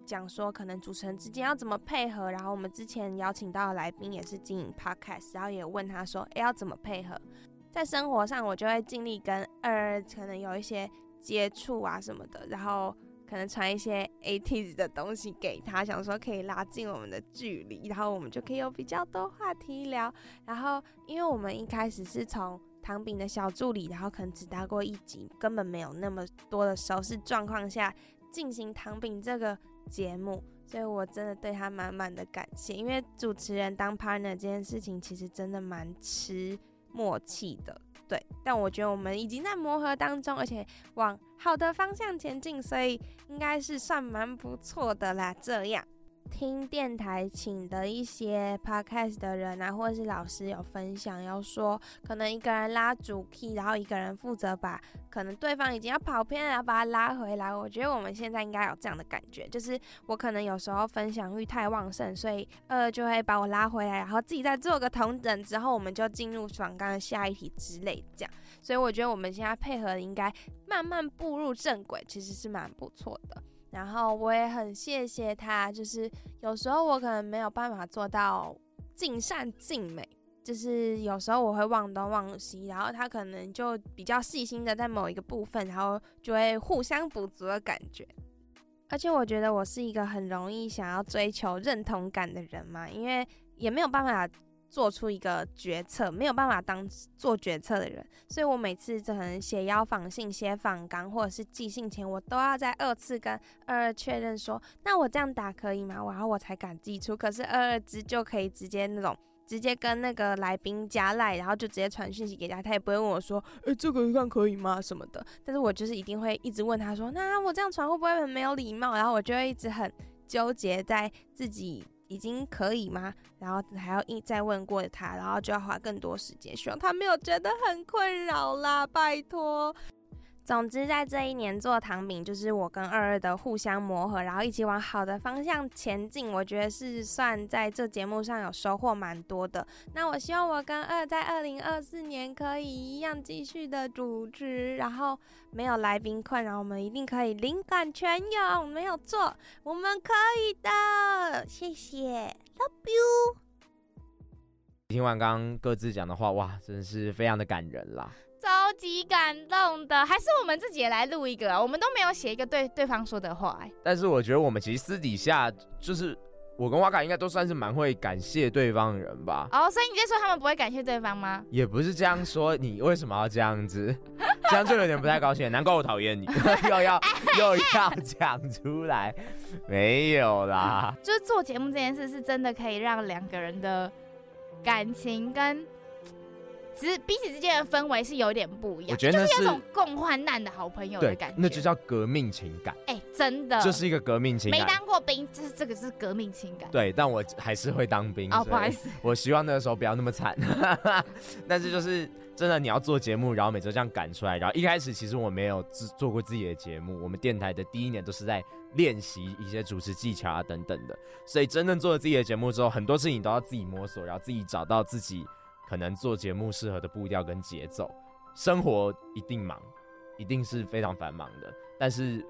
讲说可能主持人之间要怎么配合，然后我们之前邀请到的来宾也是经营 podcast，然后也问他说，哎，要怎么配合？在生活上我就会尽力跟二可能有一些接触啊什么的，然后可能传一些 A T 的东西给他，想说可以拉近我们的距离，然后我们就可以有比较多话题聊。然后因为我们一开始是从唐饼的小助理，然后可能只搭过一集，根本没有那么多的熟悉状况下进行唐饼这个。节目，所以我真的对他满满的感谢。因为主持人当 partner 这件事情，其实真的蛮吃默契的，对。但我觉得我们已经在磨合当中，而且往好的方向前进，所以应该是算蛮不错的啦。这样。听电台请的一些 podcast 的人啊，或者是老师有分享，要说可能一个人拉主 key，然后一个人负责把可能对方已经要跑偏了，要把他拉回来。我觉得我们现在应该有这样的感觉，就是我可能有时候分享欲太旺盛，所以呃就会把我拉回来，然后自己再做个同等之后，我们就进入爽刚的下一题之类这样。所以我觉得我们现在配合应该慢慢步入正轨，其实是蛮不错的。然后我也很谢谢他，就是有时候我可能没有办法做到尽善尽美，就是有时候我会忘东忘西，然后他可能就比较细心的在某一个部分，然后就会互相补足的感觉。而且我觉得我是一个很容易想要追求认同感的人嘛，因为也没有办法。做出一个决策，没有办法当做决策的人，所以我每次可能写邀访信、写访纲或者是寄信前，我都要在二次跟二二确认说，那我这样打可以吗？然后我才敢寄出。可是二二之就可以直接那种直接跟那个来宾加赖，然后就直接传讯息给他，他也不会问我说，诶，这个看可以吗？什么的。但是我就是一定会一直问他说，那我这样传会不会很没有礼貌？然后我就会一直很纠结在自己。已经可以吗？然后还要一再问过他，然后就要花更多时间，希望他没有觉得很困扰啦，拜托。总之，在这一年做糖饼，就是我跟二二的互相磨合，然后一起往好的方向前进。我觉得是算在这节目上有收获蛮多的。那我希望我跟二在二零二四年可以一样继续的主持，然后没有来宾困扰，我们一定可以灵感泉涌，没有错，我们可以的。谢谢，Love you。听完刚刚各自讲的话，哇，真的是非常的感人啦。超级感动的，还是我们自己也来录一个啊？我们都没有写一个对对方说的话哎。但是我觉得我们其实私底下，就是我跟瓦卡应该都算是蛮会感谢对方的人吧。哦，所以你在说他们不会感谢对方吗？也不是这样说，你为什么要这样子？这样就有点不太高兴。难怪我讨厌你，又要 又要讲出来，没有啦。就是做节目这件事是真的可以让两个人的感情跟。其实彼此之间的氛围是有点不一样，我觉得就是有种共患难的好朋友的感觉，那就叫革命情感。哎、欸，真的，这是一个革命情感。没当过兵，就是这个是革命情感。对，但我还是会当兵。哦，不好意思，我希望那个时候不要那么惨。但是就是真的，你要做节目，然后每周这样赶出来，然后一开始其实我没有自做过自己的节目，我们电台的第一年都是在练习一些主持技巧啊等等的，所以真正做了自己的节目之后，很多事情都要自己摸索，然后自己找到自己。可能做节目适合的步调跟节奏，生活一定忙，一定是非常繁忙的。但是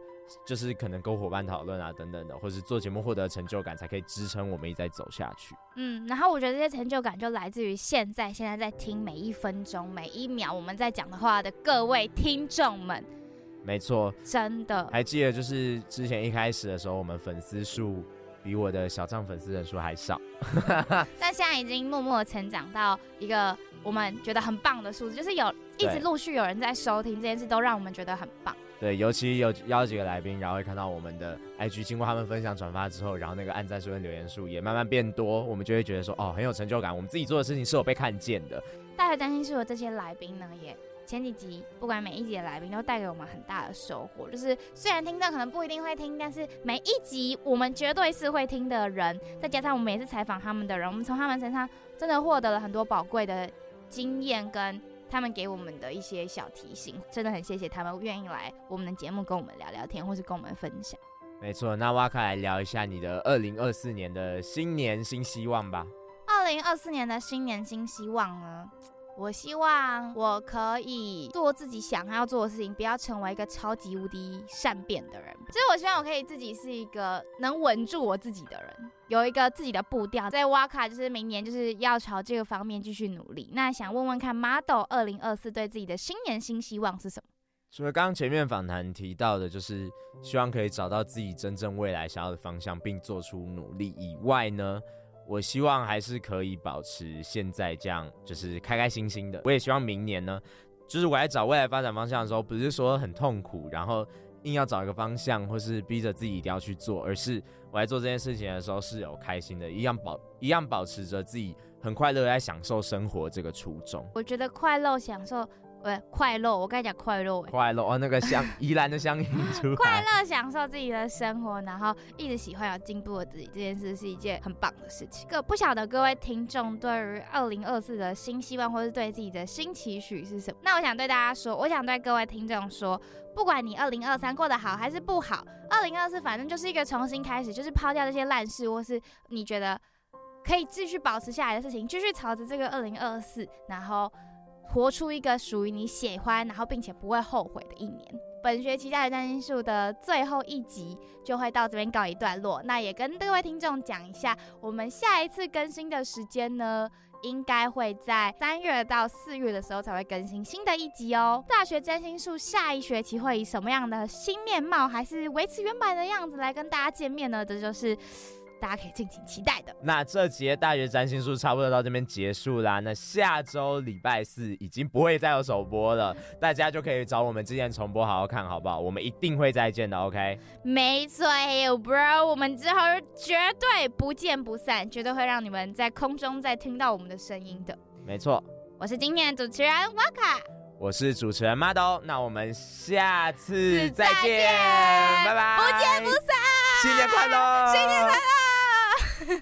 就是可能跟伙伴讨论啊等等的，或是做节目获得成就感，才可以支撑我们一再走下去。嗯，然后我觉得这些成就感就来自于现在现在在听每一分钟每一秒我们在讲的话的各位听众们。没错，真的。还记得就是之前一开始的时候，我们粉丝数。比我的小账粉丝人数还少，但现在已经默默成长到一个我们觉得很棒的数字，就是有一直陆续有人在收听这件事，都让我们觉得很棒。对，尤其有邀几个来宾，然后会看到我们的 IG 经过他们分享转发之后，然后那个按赞数跟留言数也慢慢变多，我们就会觉得说，哦，很有成就感，我们自己做的事情是有被看见的。大家担心术的这些来宾呢，也。前几集，不管每一集的来宾都带给我们很大的收获。就是虽然听众可能不一定会听，但是每一集我们绝对是会听的人。再加上我们也是采访他们的人，我们从他们身上真的获得了很多宝贵的经验，跟他们给我们的一些小提醒。真的很谢谢他们愿意来我们的节目跟我们聊聊天，或是跟我们分享。没错，那瓦卡来聊一下你的二零二四年的新年新希望吧。二零二四年的新年新希望呢？我希望我可以做自己想要做的事情，不要成为一个超级无敌善变的人。就是我希望我可以自己是一个能稳住我自己的人，有一个自己的步调。在瓦卡就是明年就是要朝这个方面继续努力。那想问问看，Model 二零二四对自己的新年新希望是什么？除了刚刚前面访谈提到的，就是希望可以找到自己真正未来想要的方向，并做出努力以外呢？我希望还是可以保持现在这样，就是开开心心的。我也希望明年呢，就是我在找未来发展方向的时候，不是说很痛苦，然后硬要找一个方向，或是逼着自己一定要去做，而是我在做这件事情的时候是有开心的，一样保一样保持着自己很快乐在享受生活这个初衷。我觉得快乐享受。喂，快乐！我跟你讲快乐，快乐哦，那个香 宜兰的乡音出。快乐，享受自己的生活，然后一直喜欢有进步的自己，这件事是一件很棒的事情。各不晓得各位听众对于二零二四的新希望，或是对自己的新期许是什么？那我想对大家说，我想对各位听众说，不管你二零二三过得好还是不好，二零二四反正就是一个重新开始，就是抛掉这些烂事，或是你觉得可以继续保持下来的事情，继续朝着这个二零二四，然后。活出一个属于你喜欢，然后并且不会后悔的一年。本学期大学占星术的最后一集就会到这边告一段落。那也跟各位听众讲一下，我们下一次更新的时间呢，应该会在三月到四月的时候才会更新新的一集哦。大学占星术下一学期会以什么样的新面貌，还是维持原版的样子来跟大家见面呢？这就是。大家可以敬请期待的。那这节大学占星术差不多到这边结束啦。那下周礼拜四已经不会再有首播了，大家就可以找我们之前重播好好看，好不好？我们一定会再见的，OK？没错，Bro，我们之后绝对不见不散，绝对会让你们在空中再听到我们的声音的。没错，我是今天的主持人瓦卡，我是主持人 Model，那我们下次再见，再见拜拜，不见不散，新年快乐，新年快乐。